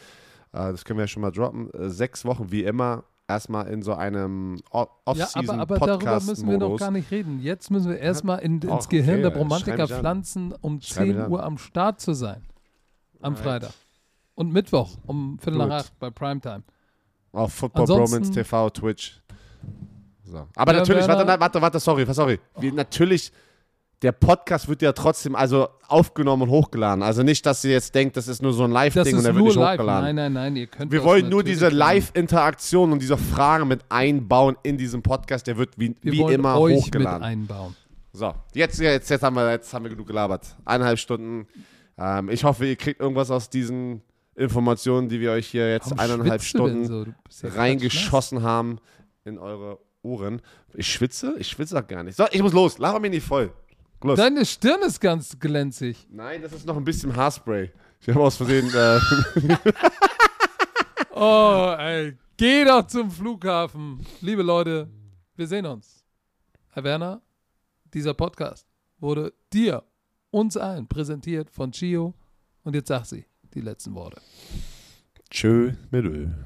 äh, das können wir ja schon mal droppen, äh, sechs Wochen wie immer erstmal in so einem O- Ja, aber, aber darüber müssen wir noch Off-Season-Podcast. gar nicht reden. Jetzt müssen wir erstmal in, ins Ach, Gehirn okay, der an. pflanzen, um Schreib mich 10 an. Uhr am Start zu sein. Am Right. Freitag. Und Mittwoch um Viertel nach Gut. acht bei Primetime. Auf Football Ansonsten- Bromance TV, Twitch. So. Aber Ja, natürlich, warte, warte, warte, sorry, sorry. Wir, natürlich, der Podcast wird ja trotzdem also aufgenommen und hochgeladen. Also nicht, dass ihr jetzt denkt, das ist nur so ein Live-Ding und der wird nicht live. hochgeladen. Nein, nein, nein, ihr könnt Wir wollen nur diese. Live-Interaktion und diese Fragen mit einbauen in diesem Podcast. Der wird wie, Wir wie immer euch hochgeladen. mit einbauen. So, jetzt, jetzt, jetzt, haben wir, jetzt haben wir genug gelabert. Eineinhalb Stunden. Ähm, ich hoffe, ihr kriegt irgendwas aus diesen Informationen, die wir euch hier jetzt Warum eineinhalb Stunden so? Reingeschossen haben in eure Ohren. Ich schwitze? Ich schwitze doch gar nicht. So, ich muss los. Laber mir nicht voll. Los. Deine Stirn ist ganz glänzig. Nein, das ist noch ein bisschen Haarspray. Ich habe aus Versehen. Äh, Oh, ey. Geh doch zum Flughafen. Liebe Leute, wir sehen uns. Herr Werner, Dieser Podcast wurde dir, uns allen, präsentiert von Chio. Und jetzt sag sie die letzten Worte. Tschö mit Öl.